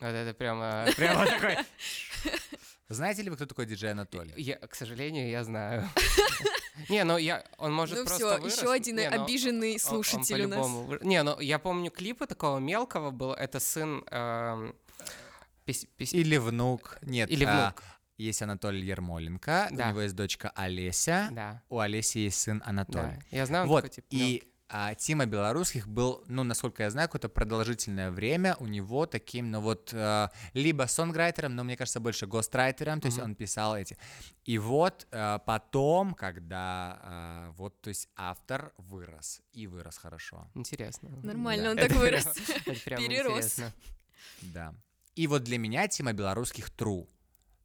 Вот это прямо, прямо такой. Знаете ли вы, кто такой диджей Анатолий? Я, к сожалению, я знаю. Не, ну я, он может Ну просто все, вырос. еще один Не, ну, обиженный он- он слушатель у нас. Не, ну я помню клипы такого мелкого был. Это сын... эм, пис- пис- Или внук. Нет, Или а, внук. есть Анатолий Ермоленко, Да. у него есть дочка Олеся, Да, у Олеси есть сын Анатолий. да. Я знаю, он Вот, такой, типа, и а, Тима Белорусских был, ну, насколько я знаю, какое-то продолжительное время у него таким, ну, вот, а, либо сонграйтером, но, мне кажется, больше гострайтером, то есть Мгм. он писал эти. И вот а, потом, когда, а, вот, то есть автор вырос, и вырос хорошо, интересно. Нормально, Да. он так Это вырос. Перерос. да. И вот для меня Тима Белорусских true.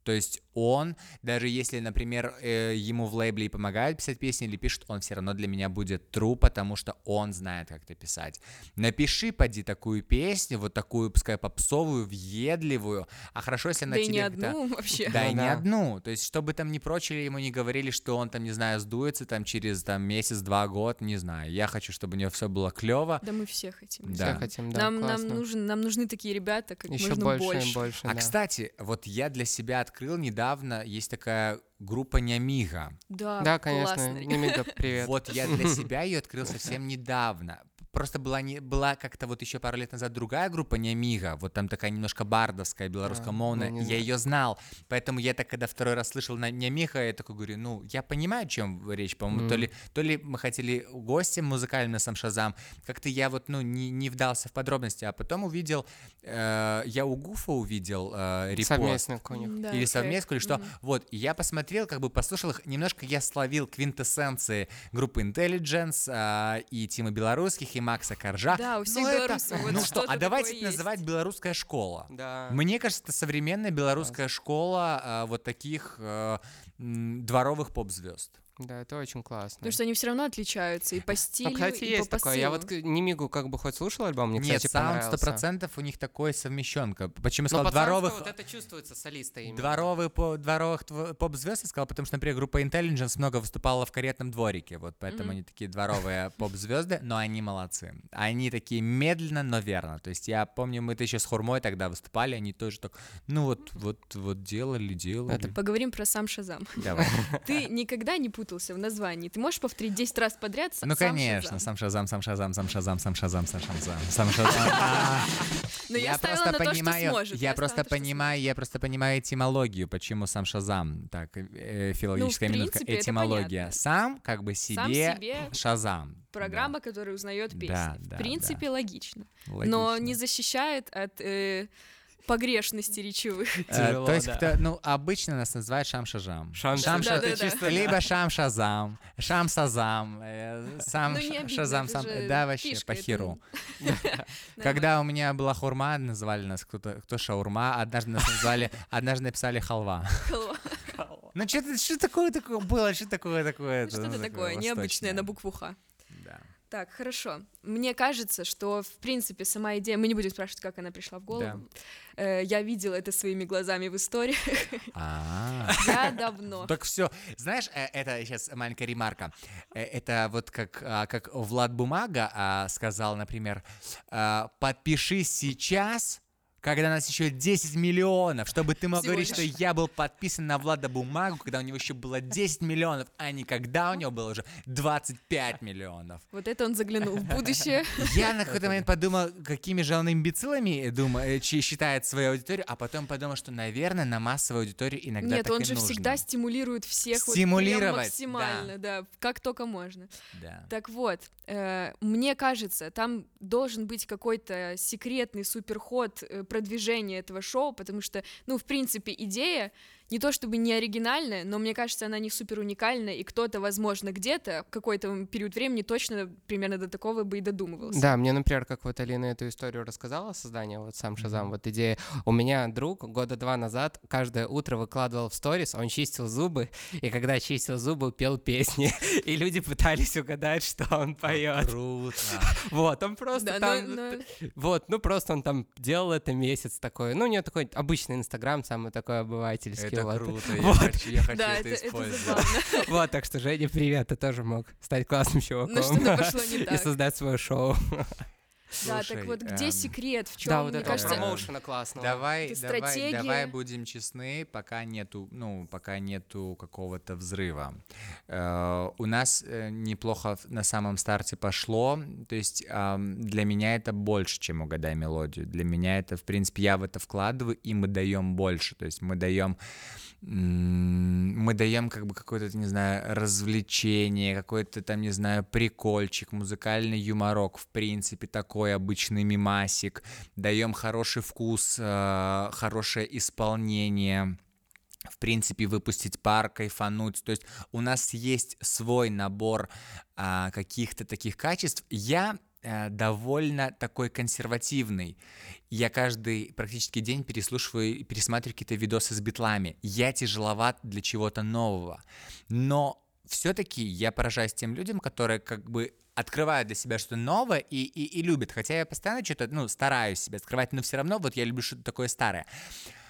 То есть он, даже если, например, э, ему в лейбле и помогают писать песни или пишут, он все равно для меня будет true, потому что он знает, как это писать. Напиши, поди, такую песню, вот такую, пускай попсовую, въедливую, а хорошо, если она Да и тебе не как-то- одну вообще. Да, и Ну не да. одну. То есть, чтобы там не прочили, ему не говорили, что он там, не знаю, сдуется там через там месяц, два год, не знаю. Я хочу, чтобы у него все было клево. Да мы все хотим. Да. Все хотим, да, Нам, нам, нужен, нам нужны такие ребята, как Еще можно больше, больше. и больше, А да. кстати, вот я для себя открыл недавно, есть такая группа Нямига. Да, Да, конечно. Немига, привет. Вот я для себя ее открыл совсем недавно. Просто была, не, была как-то вот еще пару лет назад другая группа, не Мига, вот там такая немножко бардовская, белорусскомовная, А, ну, я знаю. ее знал, поэтому я так, когда второй раз слышал на не Мига, я такой говорю, ну, я понимаю, о чем речь, по-моему, то, Мгм. ли, то ли мы хотели гостем музыкальным на сам Шазам, как-то я вот, ну, не, не вдался в подробности, а потом увидел, э, я у Гуфа увидел э, репост, Совместно у них. Да, или совместку, или что. Мгм. Вот, и я посмотрел, как бы послушал их, немножко я словил квинтэссенции группы Intelligence а, и Тима Белорусских, и Макса Коржа. Да, у всех Ну, это- белорусов вот ну что, а давайте это называть белорусская школа. Да. Мне кажется, это современная белорусская школа а, вот таких м, дворовых поп-звезд. Да, это очень классно. Потому что они все равно отличаются и по стилю, Ну, кстати, и есть по такое. Я вот посылу. не мигу как бы хоть слушал альбом, мне, Нет, кстати, саунд понравился. 100% у них такой совмещенка. Почему я Но сказал дворовых... вот это чувствуется солиста именно. Дворовый, по, дворовых поп-звезд я сказал, потому что, например, группа Intelligence много выступала в каретном дворике, вот поэтому Мгм. они такие дворовые поп-звезды, но они молодцы. Они такие медленно, но верно. То есть я помню, мы-то еще с Хурмой тогда выступали, они тоже так, ну вот, вот, вот делали, делали. Это Поговорим про сам Шазам. Давай. Ты никогда не путался в названии? Ты можешь повторить 10 раз подряд Ну, сам конечно, сам Шазам, сам Шазам, сам Шазам, сам Шазам, сам Шазам, сам Шазам. Но я сможет. я просто на то, что понимаю, я просто понимаю этимологию, почему сам Шазам, так, э, филологическая Ну, минутка, этимология. Сам как бы себе, Шазам. Программа, которая узнает песни. Да, да, в принципе, логично. Но не защищает от э, погрешности речевых. Э, Тяжело, То есть, да. кто, ну, обычно нас называют Шам-Шажам. Да, да, да. Либо Шам-Шазам, Шам-Сазам, э, сам Ну, обидно, Шазам, сам, да, вообще, фишка, по херу. Когда у меня была хурма, называли нас кто-то, кто шаурма, однажды нас назвали, однажды написали халва. Халва. Ну что что такое такое было, что такое такое? Ну, Что-то такое необычное на букву Х. Так, хорошо. Мне кажется, что, в принципе, сама идея... Мы не будем спрашивать, как она пришла в голову. Э, Я видела это своими глазами в истории. А. Я давно. Так все, знаешь, э, это сейчас маленькая ремарка. Э, Это вот как, а, как Влад Бумага а, сказал, например, а, подпишись сейчас, когда нас еще 10 миллионов, чтобы ты мог Всего говорить, что лишь. я был подписан на Влада Бумагу, когда у него еще было 10 миллионов, а не когда у него было уже 25 миллионов. Вот это он заглянул в будущее. Я на какой-то момент подумал, какими же он имбецилами думаю, считает свою аудиторию, а потом подумал, что, наверное, на массовую аудиторию иногда Нет, так он же нужно. всегда стимулирует всех вот Стимулировать, максимально, да, как только можно. Да. Так вот, э, мне кажется, там должен быть какой-то секретный суперход продвижения этого шоу, потому что, ну, в принципе, идея не то чтобы не оригинальная, но мне кажется, она не супер уникальная, и кто-то, возможно, где-то в какой-то период времени точно примерно до такого бы и додумывался. Да, мне, например, как вот Алина эту историю рассказала, создание, вот сам Шазам, вот идея. У меня друг года два назад каждое утро выкладывал в сторис, он чистил зубы, и когда чистил зубы, пел песни, и люди пытались угадать, что он поет. Круто. Вот, он просто Да, там... но- но- Вот, ну просто он там делал это месяц такой. Ну, у него такой обычный Инстаграм, самый такой обывательский. Это вот. круто, я Вот. хочу, я хочу Да, это это, это использовать. забавно. Вот, так что, Женя, привет, ты тоже мог стать классным чуваком. Но что-то пошло не И так. создать свое шоу. Да, Слушай, так вот где эм, секрет, в чем, Да, вот мне это кажется, промоушена классного. Давай, Это давай, стратегия. давай будем честны, пока нету, ну, пока нету какого-то взрыва. Э, у нас э, неплохо на самом старте пошло, то есть ам, для меня это больше, чем угадай мелодию. Для меня это, в принципе, я в это вкладываю, и мы даем больше, то есть мы даем м, мы даем как бы какое-то, не знаю, развлечение, какой-то там, не знаю, прикольчик, музыкальный юморок, в принципе, такой обычный мимасик, даем хороший вкус, э, хорошее исполнение, в принципе, выпустить пар, кайфануть. То есть у нас есть свой набор а, каких-то таких качеств. Я э, довольно такой консервативный. Я каждый практически день переслушиваю пересматриваю какие-то видосы с битлами. Я тяжеловат для чего-то нового. Но все-таки я поражаюсь тем людям, которые как бы открывают для себя что-то новое и, и, и любят. Хотя я постоянно что-то, ну, стараюсь себя открывать, но все равно вот я люблю что-то такое старое.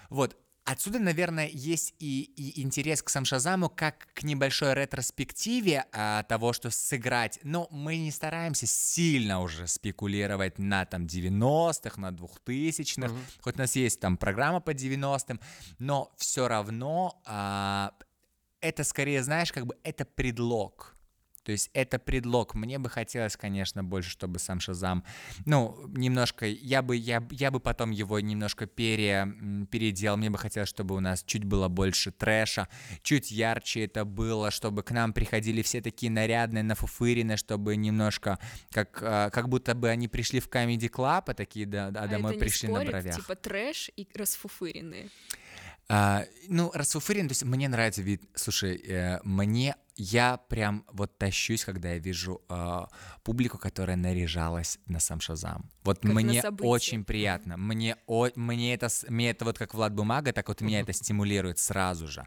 Вот. Отсюда, наверное, есть и, и интерес к сам Шазаму как к небольшой ретроспективе а, того, что сыграть. Но мы не стараемся сильно уже спекулировать на там 90-х, на 2000-х. Хоть у нас есть там программа по 90-м, но все равно а, это скорее, знаешь, как бы это предлог. То есть это предлог. Мне бы хотелось, конечно, больше, чтобы сам Шазам, ну, немножко, я бы, я, я бы потом его немножко пере, переделал. Мне бы хотелось, чтобы у нас чуть было больше трэша, чуть ярче это было, чтобы к нам приходили все такие нарядные, нафуфыренные, чтобы немножко, как, а, как будто бы они пришли в Comedy Club, а такие, да, а домой пришли не на спорит, бровях. типа трэш и расфуфыренные. А, ну, расфуфырен, то есть мне нравится вид, слушай, э, мне я прям вот тащусь, когда я вижу э, публику, которая наряжалась на сам Шазам. Вот Как мне очень приятно. Мне, о, мне, это, мне это вот как Влад Бумага, так вот меня это стимулирует сразу же.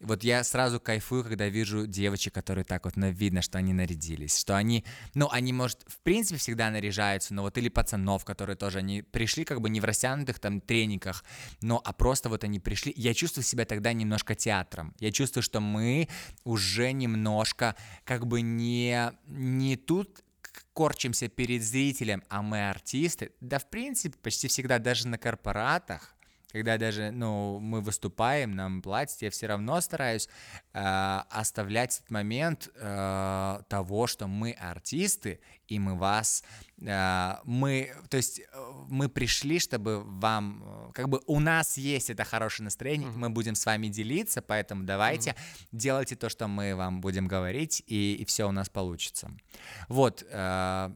Вот я сразу кайфую, когда вижу девочек, которые так вот на видно, что они нарядились, что они, ну, они, может, в принципе всегда наряжаются, но вот или пацанов, которые тоже, они пришли как бы не в растянутых там трениках, но, а просто вот они пришли. Я чувствую себя тогда немножко театром. Я чувствую, что мы уже немножко как бы не, не тут корчимся перед зрителем, а мы артисты. Да, в принципе, почти всегда даже на корпоратах, когда даже, ну, мы выступаем, нам платят, я все равно стараюсь э, оставлять этот момент э, того, что мы артисты, и мы вас, э, мы, то есть мы пришли, чтобы вам, э, как бы у нас есть это хорошее настроение, мы будем с вами делиться, поэтому давайте делайте то, что мы вам будем говорить, и, и все у нас получится. Вот. э,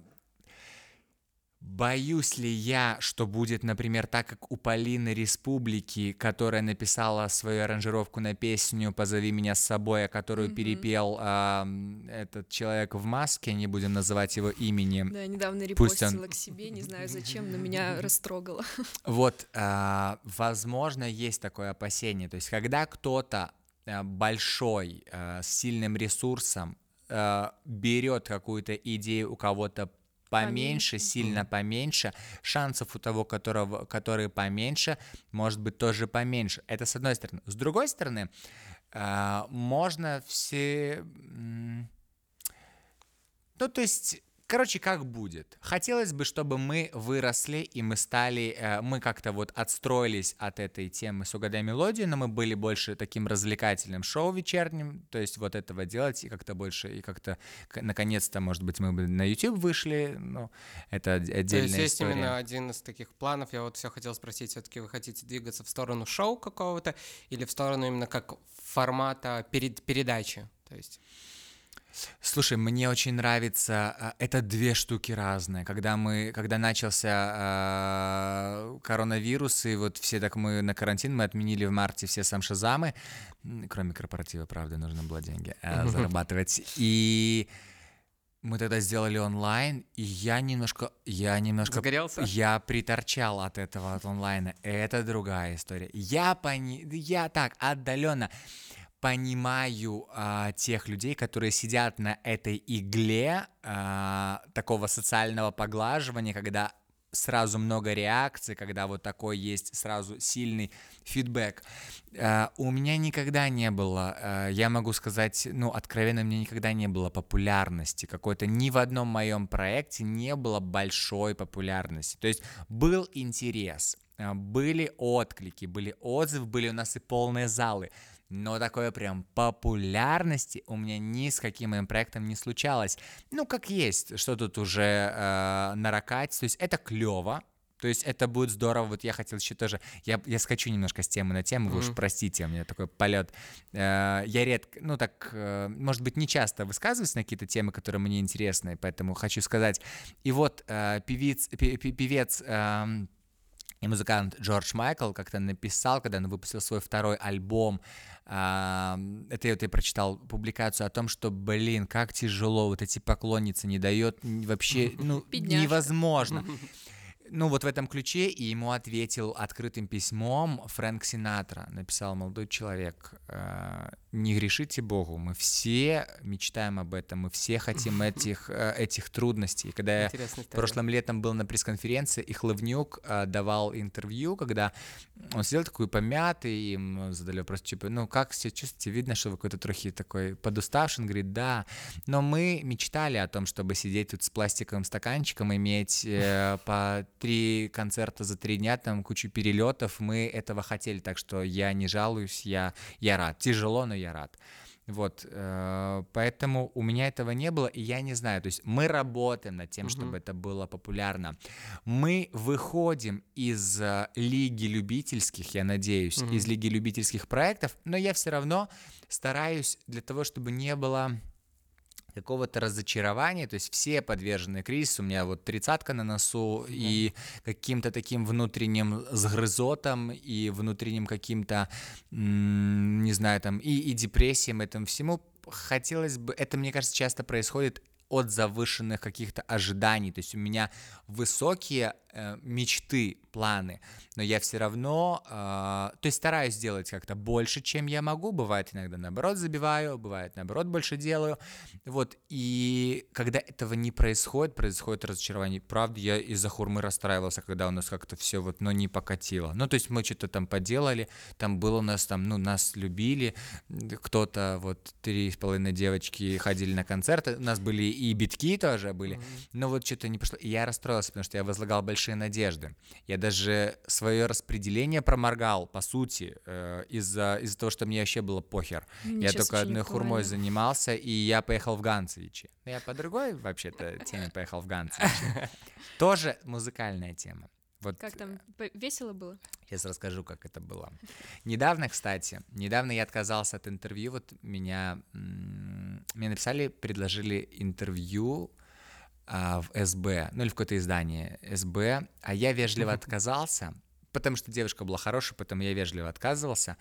Боюсь ли я, что будет, например, так, как у Полины Республики, которая написала свою аранжировку на песню «Позови меня с собой», а которую Мгм. перепел ам, этот человек в маске, не будем называть его имени. Да, я недавно Пусть он- репостила к себе, не знаю зачем, но меня растрогало. Вот, а, возможно, есть такое опасение. То есть, когда кто-то а, большой, а, с сильным ресурсом а, берет какую-то идею у кого-то поменьше, Поменьше. сильно поменьше, шансов у того, которого, который поменьше, может быть тоже поменьше. Это с одной стороны. С другой стороны, а, можно все... Ну, то есть, короче, как будет. Хотелось бы, чтобы мы выросли, и мы стали, э, мы как-то вот отстроились от этой темы с «Угадай мелодию», но мы были больше таким развлекательным шоу вечерним, то есть вот этого делать, и как-то больше, и как-то, наконец-то, может быть, мы бы на YouTube вышли, ну, это од- То отдельная есть есть история. именно один из таких планов. Я вот все хотел спросить, все-таки вы хотите двигаться в сторону шоу какого-то или в сторону именно как формата перед передачи? То есть Слушай, мне очень нравится, а, это две штуки разные. Когда мы, когда начался а, коронавирус, и вот все так мы на карантин, мы отменили в марте все сам шазамы, М, кроме корпоратива, правда, нужно было деньги а, зарабатывать. И мы тогда сделали онлайн, и я немножко, я немножко загорелся? я приторчал от этого от онлайна. Это другая история. Я пони... я так отдаленно понимаю а, тех людей, которые сидят на этой игле а, такого социального поглаживания, когда сразу много реакций, когда вот такой есть сразу сильный фидбэк. А, у меня никогда не было, а, я могу сказать, ну, откровенно, у меня никогда не было популярности какой-то, ни в одном моем проекте не было большой популярности. То есть был интерес, были отклики, были отзывы, были у нас и полные залы, но такое прям популярности у меня ни с каким моим проектом не случалось. Ну, как есть, что тут уже э, наракать, то есть это клево, то есть это будет здорово. Вот я хотел еще тоже, я, я скачу немножко с темы на тему, вы уж простите, у меня такой полет. Э, я редко, ну так, э, может быть, не часто высказываюсь на какие-то темы, которые мне интересны, поэтому хочу сказать. И вот э, певиц, пе- пе- певец эм, и музыкант Джордж Майкл как-то написал, когда он выпустил свой второй альбом, это я, вот я прочитал публикацию о том, что, блин, как тяжело, вот эти поклонницы не дает вообще, ну, Бедняжка. невозможно. Ну, вот в этом ключе и ему ответил открытым письмом Фрэнк Синатра. Написал молодой человек, э, не грешите Богу, мы все мечтаем об этом, мы все хотим этих, э, этих трудностей. Когда я история. Прошлым летом был на пресс-конференции, и Хлывнюк э, давал интервью, когда он сидел такой помятый, и ему задали вопрос, типа, ну, как себя чувствуете? Видно, что вы какой-то трохи такой подуставший. Он говорит, да, но мы мечтали о том, чтобы сидеть тут с пластиковым стаканчиком, иметь э, по три концерта за три дня, там кучу перелетов, мы этого хотели, так что я не жалуюсь, я, я рад. Тяжело, но я рад. Вот, э, поэтому у меня этого не было, и я не знаю. То есть мы работаем над тем, чтобы это было популярно. Мы выходим из э, лиги любительских, я надеюсь, из лиги любительских проектов, но я все равно стараюсь для того, чтобы не было какого-то разочарования, то есть все подвержены кризису, у меня вот тридцатка на носу, и каким-то таким внутренним сгрызотом, и внутренним каким-то, не знаю, там, и, и депрессиям, этому всему, хотелось бы, это, мне кажется, часто происходит от завышенных каких-то ожиданий, то есть у меня высокие э, мечты, планы, но я все равно, э, то есть стараюсь делать как-то больше, чем я могу, бывает иногда наоборот забиваю, бывает наоборот больше делаю, вот, и когда этого не происходит, происходит разочарование, правда, я из-за хурмы расстраивался, когда у нас как-то все вот, но не покатило, ну, то есть мы что-то там поделали, там было у нас там, ну, нас любили, кто-то, вот, три с половиной девочки ходили на концерты, у нас были и битки тоже были, но вот что-то не пошло, и я расстроился, потому что я возлагал большие надежды, я даже свое распределение проморгал, по сути, э, из-за из того, что мне вообще было похер. Мне я щас только одной хурмой занимался, и я поехал в Ганцевичи. Ну, Я по другой, вообще-то, теме поехал в Ганцевичи. Тоже музыкальная тема. Вот Как там, весело было? Сейчас расскажу, как это было. Недавно, кстати, недавно я отказался от интервью. Вот меня, мне написали, предложили интервью а, в СБ, ну или в какое-то издание СБ, а я вежливо отказался, потому что девушка была хорошая, поэтому я вежливо отказывался.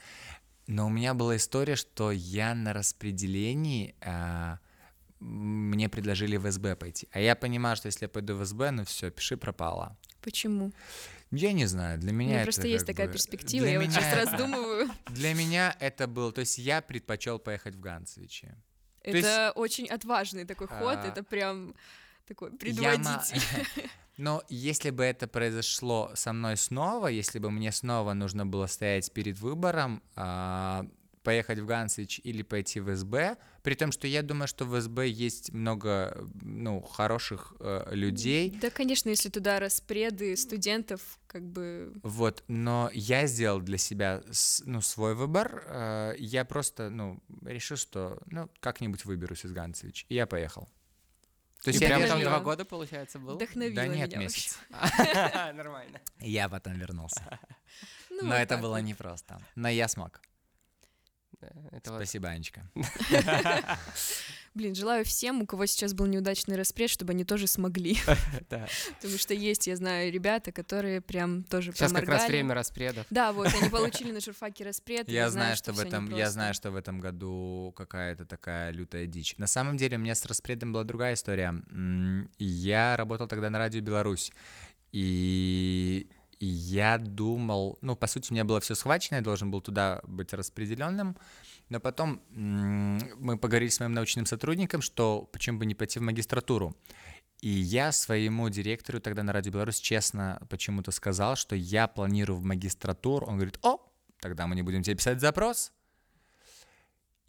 Но у меня была история, что я на распределении а, мне предложили в СБ пойти. А я понимаю, что если я пойду в СБ, ну все, пиши пропало. Почему? Я не знаю, для У меня это просто есть такая бы- перспектива, для я вот меня сейчас это- раздумываю. Для меня это был, то есть я предпочел поехать в Ганцевичи. есть, Это очень отважный такой ход, а, это прям такой Я предводитель. Но если бы это произошло со мной снова, если бы мне снова нужно было стоять перед выбором, а, поехать в Ганцевич или пойти в СБ, при том, что я думаю, что в СБ есть много, ну, хороших э, людей, Да, конечно, если туда распреды студентов, как бы... Вот, но я сделал для себя ну, свой выбор. э, Я просто, ну, решил, что, ну, как-нибудь выберусь из Ганцевич. И я поехал. То И есть я прям там два года, получается, был? Вдохновило Да нет, месяц. Нормально. Я потом вернулся. Ну, Но это было непросто. Но я смог. Спасибо, Анечка. Блин, желаю всем, у кого сейчас был неудачный распред, чтобы они тоже смогли. Потому что есть, я знаю, ребята, которые прям тоже Сейчас как раз время распредов. Да, вот, они получили на журфаке распред. Я знаю, что в этом, я знаю, что в этом году какая-то такая лютая дичь. На самом деле у меня с распредом была другая история. Я работал тогда на радио Беларусь, и и я думал, ну, по сути, у меня было все схвачено, я должен был туда быть распределенным, но потом мы поговорили с моим научным сотрудником, что почему бы не пойти в магистратуру. И я своему директору тогда на Радио Беларусь честно почему-то сказал, что я планирую в магистратуру. Он говорит, о, тогда мы не будем тебе писать запрос.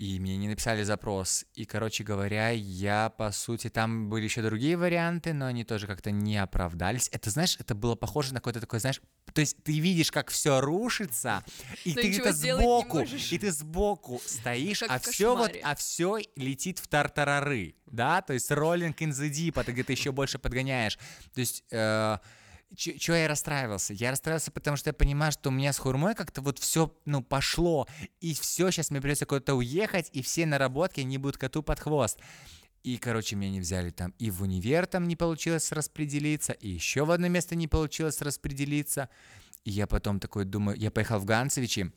И мне не написали запрос. И, короче говоря, я, по сути, там были еще другие варианты, но они тоже как-то не оправдались. Это, знаешь, это было похоже на какое-то такое, знаешь, то есть ты видишь, как все рушится, и Но ты где-то сбоку, и ты сбоку стоишь, Как а все вот, а все летит в тартарары, да, то есть rolling in the deep, а ты где-то еще больше подгоняешь. То есть э, Чего я расстраивался? Я расстраивался, потому что я понимаю, что у меня с хурмой как-то вот все, ну, пошло, и все, сейчас мне придется куда-то уехать, и все наработки, они будут коту под хвост. И, короче, меня не взяли там, и в универ там не получилось распределиться, и еще в одно место не получилось распределиться. И я потом такой думаю, я поехал в Ганцевичи,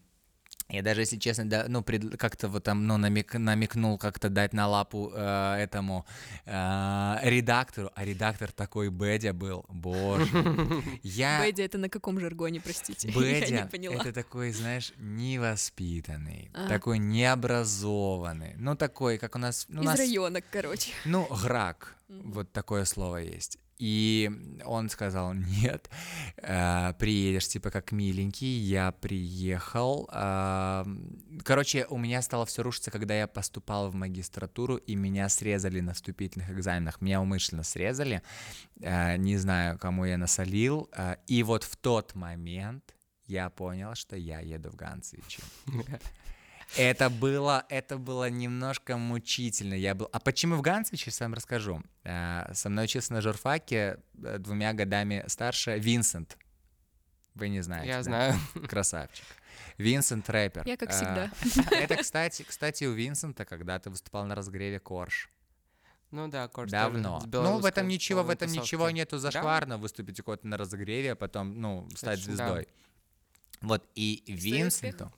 я даже, если честно, да, ну, пред- как-то вот там, ну, намек, намекнул как-то дать на лапу э, этому э, редактору, а редактор такой Бедя был, боже. Я... Бэдди это на каком жаргоне, простите? Я Бэдя не поняла. это такой, знаешь, невоспитанный, А. такой необразованный, ну такой, как у нас, ну, у Из нас, района, короче. ну грак, вот такое слово есть. И он сказал, нет, э, приедешь, типа, как миленький, я приехал. э, короче, у меня стало все рушиться, когда я поступал в магистратуру, и меня срезали на вступительных экзаменах. Меня умышленно срезали, э, не знаю, кому я насолил. э, и вот в тот момент я понял, что я еду в Ганцевичи. Это было, это было немножко мучительно. Я был... А почему в Ганцевиче, сам расскажу. Э, Со мной учился на журфаке э, двумя годами старше Винсент. Вы не знаете. Я да? знаю. Красавчик. Винсент рэпер. Я как Э, всегда. Это, кстати, кстати, у Винсента когда-то выступал на разогреве Корж. Ну да, Корж Давно. Ну, в этом ничего, в этом ничего нету зашкварно выступить у кого-то на разогреве, а потом, ну, стать да. звездой. Вот, и Винсенту,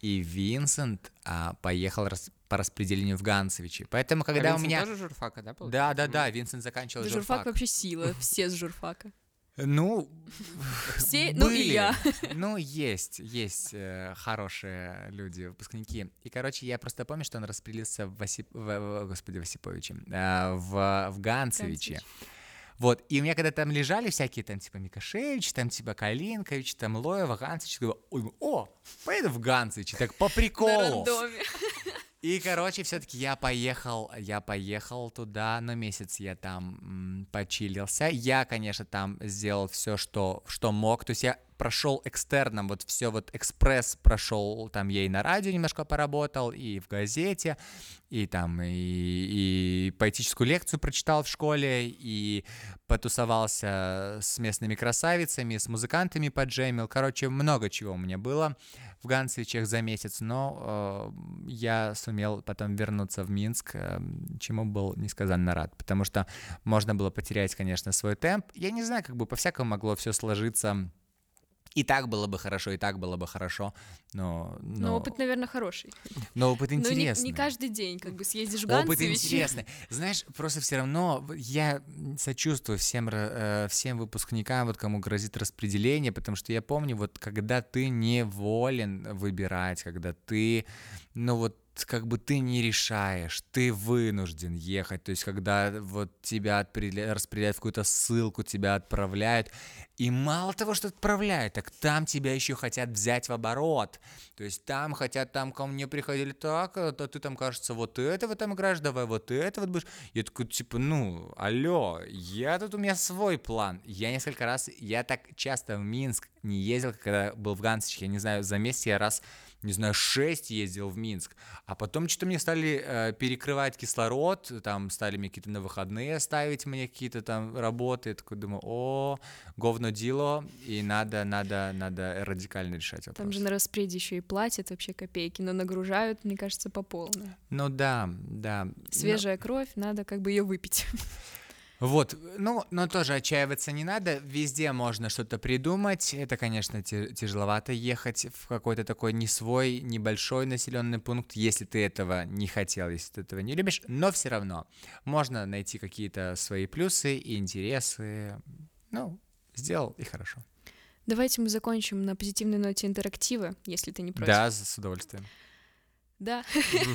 и Винсент а, поехал рас- по распределению в Ганцевичи. Поэтому, А когда у Винсент меня... тоже журфака, да, получается? Да, да, да, Винсент заканчивал Да журфак. журфак вообще сила, все с журфака. Ну, Все, ну и были. я. Ну, есть, есть э, хорошие люди, выпускники. И, короче, я просто помню, что он распределился в, Осип... в- в- господи, в Осиповиче, э, в, в Ганцевиче. Ганцевич. Вот, и у меня когда там лежали всякие там типа Микошевич, там типа Калинкович, там Лоева, Ганцевич, я говорю, о, поеду в Ганцевич, так по приколу. И, короче, все-таки я поехал, я поехал туда, на месяц я там м, почилился. Я, конечно, там сделал все, что, что мог. То есть я прошел экстерном, вот все вот экспресс прошел, там и на радио немножко поработал, и в газете, и там и, и поэтическую лекцию прочитал в школе, и потусовался с местными красавицами, с музыкантами поджемил. Короче, много чего у меня было в Ганцевичах за месяц, но э, я сумел потом вернуться в Минск, э, чему был несказанно рад, потому что можно было потерять, конечно, свой темп. Я не знаю, как бы по-всякому могло все сложиться. И так было бы хорошо, и так было бы хорошо, но... Но Но, опыт, наверное, хороший. но опыт Но не, интересный. не каждый день, как бы съездишь в Опыт интересный. Знаешь, просто все равно я сочувствую всем, э, всем выпускникам, вот кому грозит распределение, потому что я помню, вот когда ты не волен выбирать, когда ты, ну вот как бы ты не решаешь, ты вынужден ехать, то есть когда вот тебя распределяют в какую-то ссылку, тебя отправляют, и мало того, что отправляют, так там тебя еще хотят взять в оборот. То есть там хотят, там ко мне приходили так, а ты там, кажется, вот этого там играешь, давай вот это вот будешь. Я такой, типа, ну, алло, я тут, у меня свой план. Я несколько раз, я так часто в Минск не ездил, когда был в Гансиче, я не знаю, за месяц я раз не знаю, 6 ездил в Минск, а потом что-то мне стали э, перекрывать кислород, там стали мне какие-то на выходные ставить мне какие-то там работы, я такой думаю, о, говно дело, и надо, надо, надо радикально решать вопрос. Там же на распреде еще и платят вообще копейки, но нагружают, мне кажется, по полной. Ну да, да. Свежая кровь, надо как бы ее выпить. Вот, ну, но тоже отчаиваться не надо, везде можно что-то придумать. Это, конечно, тяжеловато ехать в какой-то такой не свой, небольшой населенный пункт, если ты этого не хотел, если ты этого не любишь, но все равно можно найти какие-то свои плюсы и интересы. Ну, сделал и хорошо. Давайте мы закончим на позитивной ноте интерактива, если ты не против. Да, с с удовольствием. Да.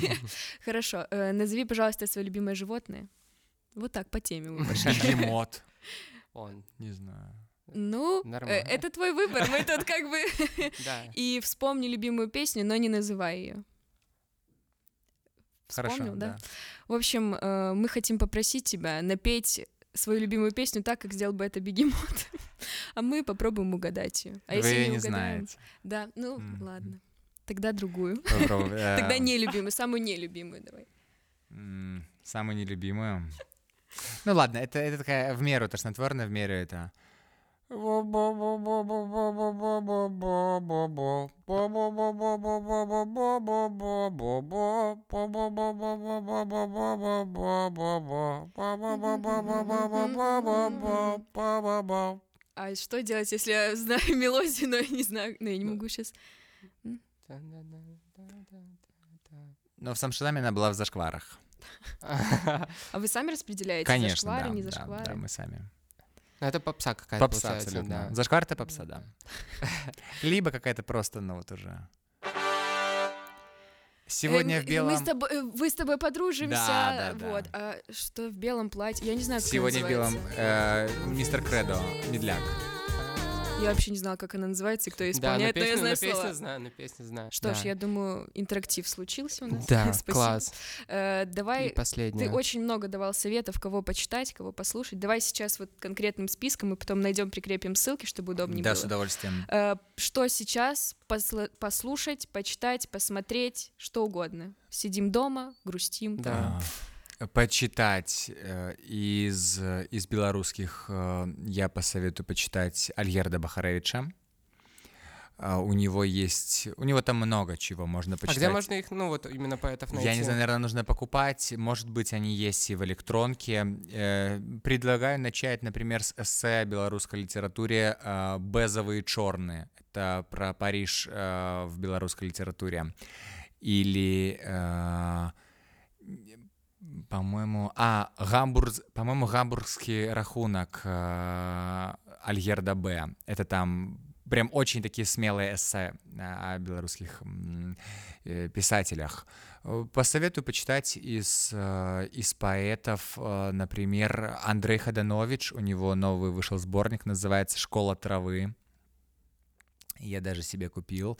Хорошо. Э, Назови, пожалуйста, свое любимое животное. Вот так, по теме мы пошли. Бегемот. Он, Не знаю. Ну, э, Нормально. это твой выбор. Мы тут как бы... да. И вспомни любимую песню, но не называй ее. Хорошо, Вспомнил, да? да. В общем, э, мы хотим попросить тебя напеть свою любимую песню так, как сделал бы это бегемот. А мы попробуем угадать ее. А Вы если не не угадаем? знаете. Да, ну ладно. Тогда другую. Э, Тогда нелюбимую, самую нелюбимую давай. Самую нелюбимую. Ну ладно, это, это такая в меру тошнотворная, в меру это. А что делать, если я знаю мелодию, но я не знаю, ну я не могу сейчас. Но в Самшизаме она была в зашкварах. А вы сами распределяете Конечно, зашквары, да, не зашквары? да, мы сами. Ну, это попса какая-то Попса абсолютно. да. Зашквар — это попса, да. Либо какая-то просто, ну вот уже... Сегодня Э, в белом... Мы с тобой, э, вы с тобой подружимся. Да, да, да. Вот. А что в белом платье? Я не знаю, как Сегодня в белом э, мистер Кредо, медляк. Я вообще не знала, как она называется и кто ее Да, но исполняет, но я песню, знаю песню слова. знаю, но песню знаю. Что ж, Да. я думаю, интерактив случился у нас. Да, Спасибо. класс. Э, И давай, ты последнее. очень много давал советов, кого почитать, кого послушать. Давай сейчас вот конкретным списком мы потом найдем, прикрепим ссылки, чтобы удобнее Да, было. с удовольствием. Э, что сейчас посла- послушать, почитать, посмотреть, что угодно. Сидим дома, грустим. Да. А, Почитать э, из, э, из белорусских э, я посоветую почитать Альгерда Бахаревича. А, У него есть... У него там много чего можно А почитать. где можно их, ну вот именно поэтов найти? Я не знаю, наверное, нужно покупать. Может быть, они есть и в электронке. Предлагаю начать, например, с эссе о белорусской литературе «Безовые черные». Это про Париж в белорусской литературе. Или, по-моему, а, Гамбург, по-моему, гамбургский рахунок э, Альгерда Б. Это там прям очень такие смелые эссе э, о белорусских э, писателях. Посоветую почитать из, э, из поэтов, например, Андрей Ходанович, у него новый вышел сборник, называется «Школа травы». Я даже себе купил.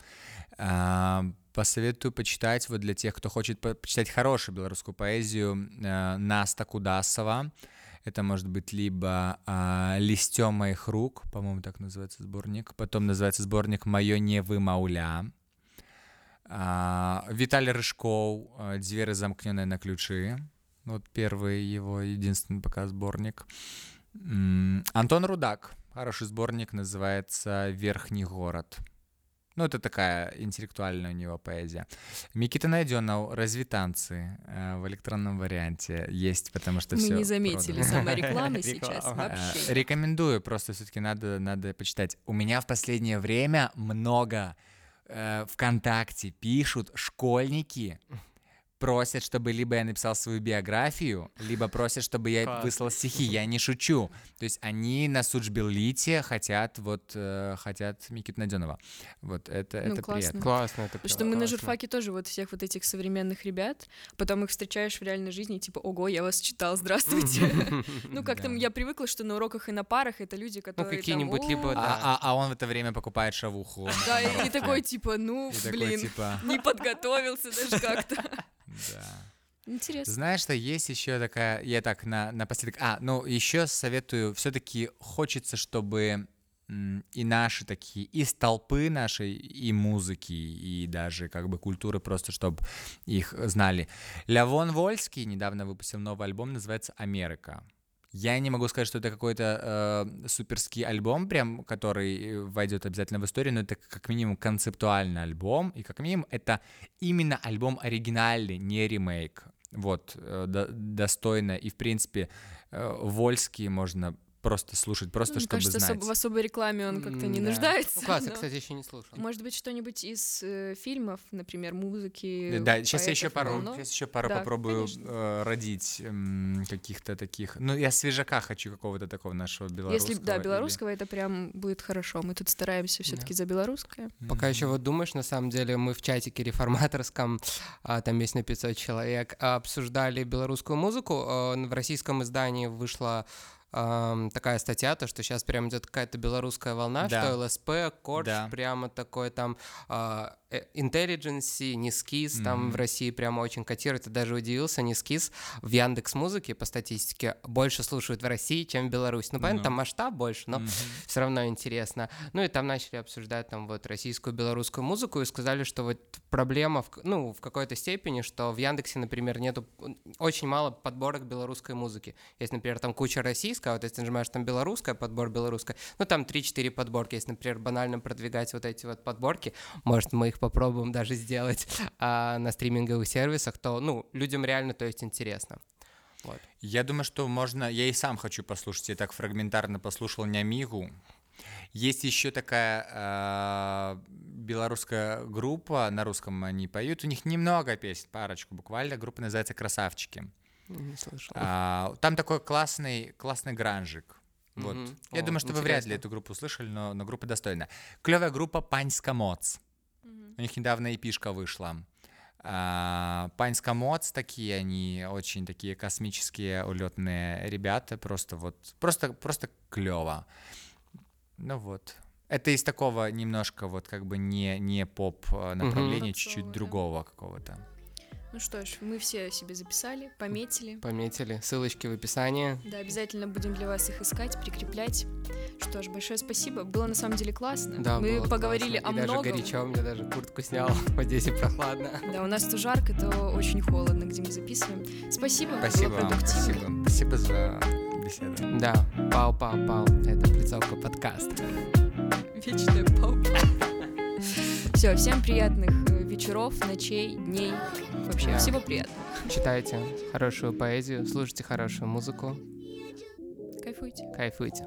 Посоветую почитать, вот для тех, кто хочет по- почитать хорошую белорусскую поэзию, э, Наста Кудасова. Это может быть либо а, «Листьем моих рук», по-моему, так называется сборник. Потом называется сборник «Моё не вымауля». А, Виталий Рыжков а, «Двери замкненные на ключи». Вот первый его единственный пока сборник. Антон Рудак. Хороший сборник, называется «Верхний город». Ну, это такая интеллектуальная у него поэзия. Микита Найденов «Развитанцы» э, в электронном варианте есть, потому что Мы все не заметили саморекламы сейчас Реклама. вообще. Э, Рекомендую, просто все-таки надо, надо почитать. У меня в последнее время много э, ВКонтакте пишут школьники, просят, чтобы либо я написал свою биографию, либо просят, чтобы я выслал стихи. Я не шучу. То есть они на Суджбеллите хотят вот э, хотят Микит Найденова. Вот это, Ну, это классно. приятно. Классно это Потому что мы на классно. журфаке тоже вот всех вот этих современных ребят, потом их встречаешь в реальной жизни, и типа, ого, я вас читал, здравствуйте. Ну, как-то я привыкла, что на уроках и на парах это люди, которые там, какие-нибудь либо. А, а- а он в это время покупает шавуху. Да, и такой, типа, ну, блин, типа, не подготовился даже как-то. да. Интересно. Знаешь, что есть еще такая, я так на, напоследок, а, ну еще советую, все-таки хочется, чтобы и наши такие, из толпы нашей, и музыки, и даже как бы культуры, просто чтобы их знали. Лявон Вольский недавно выпустил новый альбом, называется «Америка». Я не могу сказать, что это какой-то э, суперский альбом, прям, который войдет обязательно в историю, но это как минимум концептуальный альбом, и как минимум это именно альбом оригинальный, не ремейк. Вот, э, до- достойно. И, в принципе, э, Вольский можно просто слушать, просто Ну, чтобы кажется, знать. особ- в особой рекламе он как-то не да. нуждается. Ну, класс, я, но- кстати, еще не слушал. Может быть, что-нибудь из э, фильмов, например, музыки. Да, сейчас я еще поэтов, пару, но- сейчас еще пару Да, попробую э, родить м, каких-то таких. Ну, я свежака хочу какого-то такого нашего белорусского. Если, да, или- белорусского, это прям будет хорошо. Мы тут стараемся все-таки за белорусское. Пока еще вот думаешь, на самом деле мы в чатике реформаторском, а, там есть на 500 человек, а, обсуждали белорусскую музыку. А, В российском издании вышла ам, такая статья, то, что сейчас прям идет какая-то белорусская волна, Да. что ЛСП, Корж, Да. прямо такой там э, Intelligence, Нискиз, там Мгм. в России прямо очень котирует. Я даже удивился, Нискиз в Яндекс Музыке по статистике больше слушают в России, чем в Беларуси. Ну, понятно, Ну. там масштаб больше, но Мгм. все равно интересно. Ну и там начали обсуждать там вот российскую, белорусскую музыку и сказали, что вот проблема, в, ну, в какой-то степени, что в Яндексе, например, нету очень мало подборок белорусской музыки. Есть, например, там куча российская, вот если нажимаешь там белорусская, подбор белорусская, ну там 3-4 подборки. Если, например, банально продвигать вот эти вот подборки, может, мы их попробуем даже сделать а, на стриминговых сервисах, то, ну, людям реально, то есть, интересно. Вот. Я думаю, что можно... Я и сам хочу послушать. Я так фрагментарно послушал Нямигу. Есть еще такая э, белорусская группа, на русском они поют. У них немного песен, парочку буквально. Группа называется «Красавчики». Не слышал. А, там такой классный, классный гранжик. Вот. Мгм. Я О, думаю, что вы вряд ли интересно. эту группу слышали, но, но группа достойна. Клевая группа «Паньска Моц». У них недавно эпишка вышла. А, Паньска Моц такие, они очень такие космические, улетные ребята, просто вот, просто, просто клево. Ну вот. Это из такого немножко вот как бы не, не поп э, направления, чуть-чуть другого какого-то. Ну что ж, мы все себе записали, пометили. Пометили. Ссылочки в описании. Да, обязательно будем для вас их искать, прикреплять. Что ж, большое спасибо. Было на самом деле классно. Да, мы было поговорили классно. о И многом. даже горячо, мне даже куртку снял. В Одессе прохладно. Да, у нас то жарко, то очень холодно, где мы записываем. Спасибо, Спасибо было спасибо. Спасибо за беседу. Да, пау-пау-пау. Это Плицовка подкаст. Вечная паука. Все, всем приятных э, вечеров, ночей, дней. Вообще, Да. всего приятного. Читайте хорошую поэзию, слушайте хорошую музыку, Кайфуйте. кайфуйте.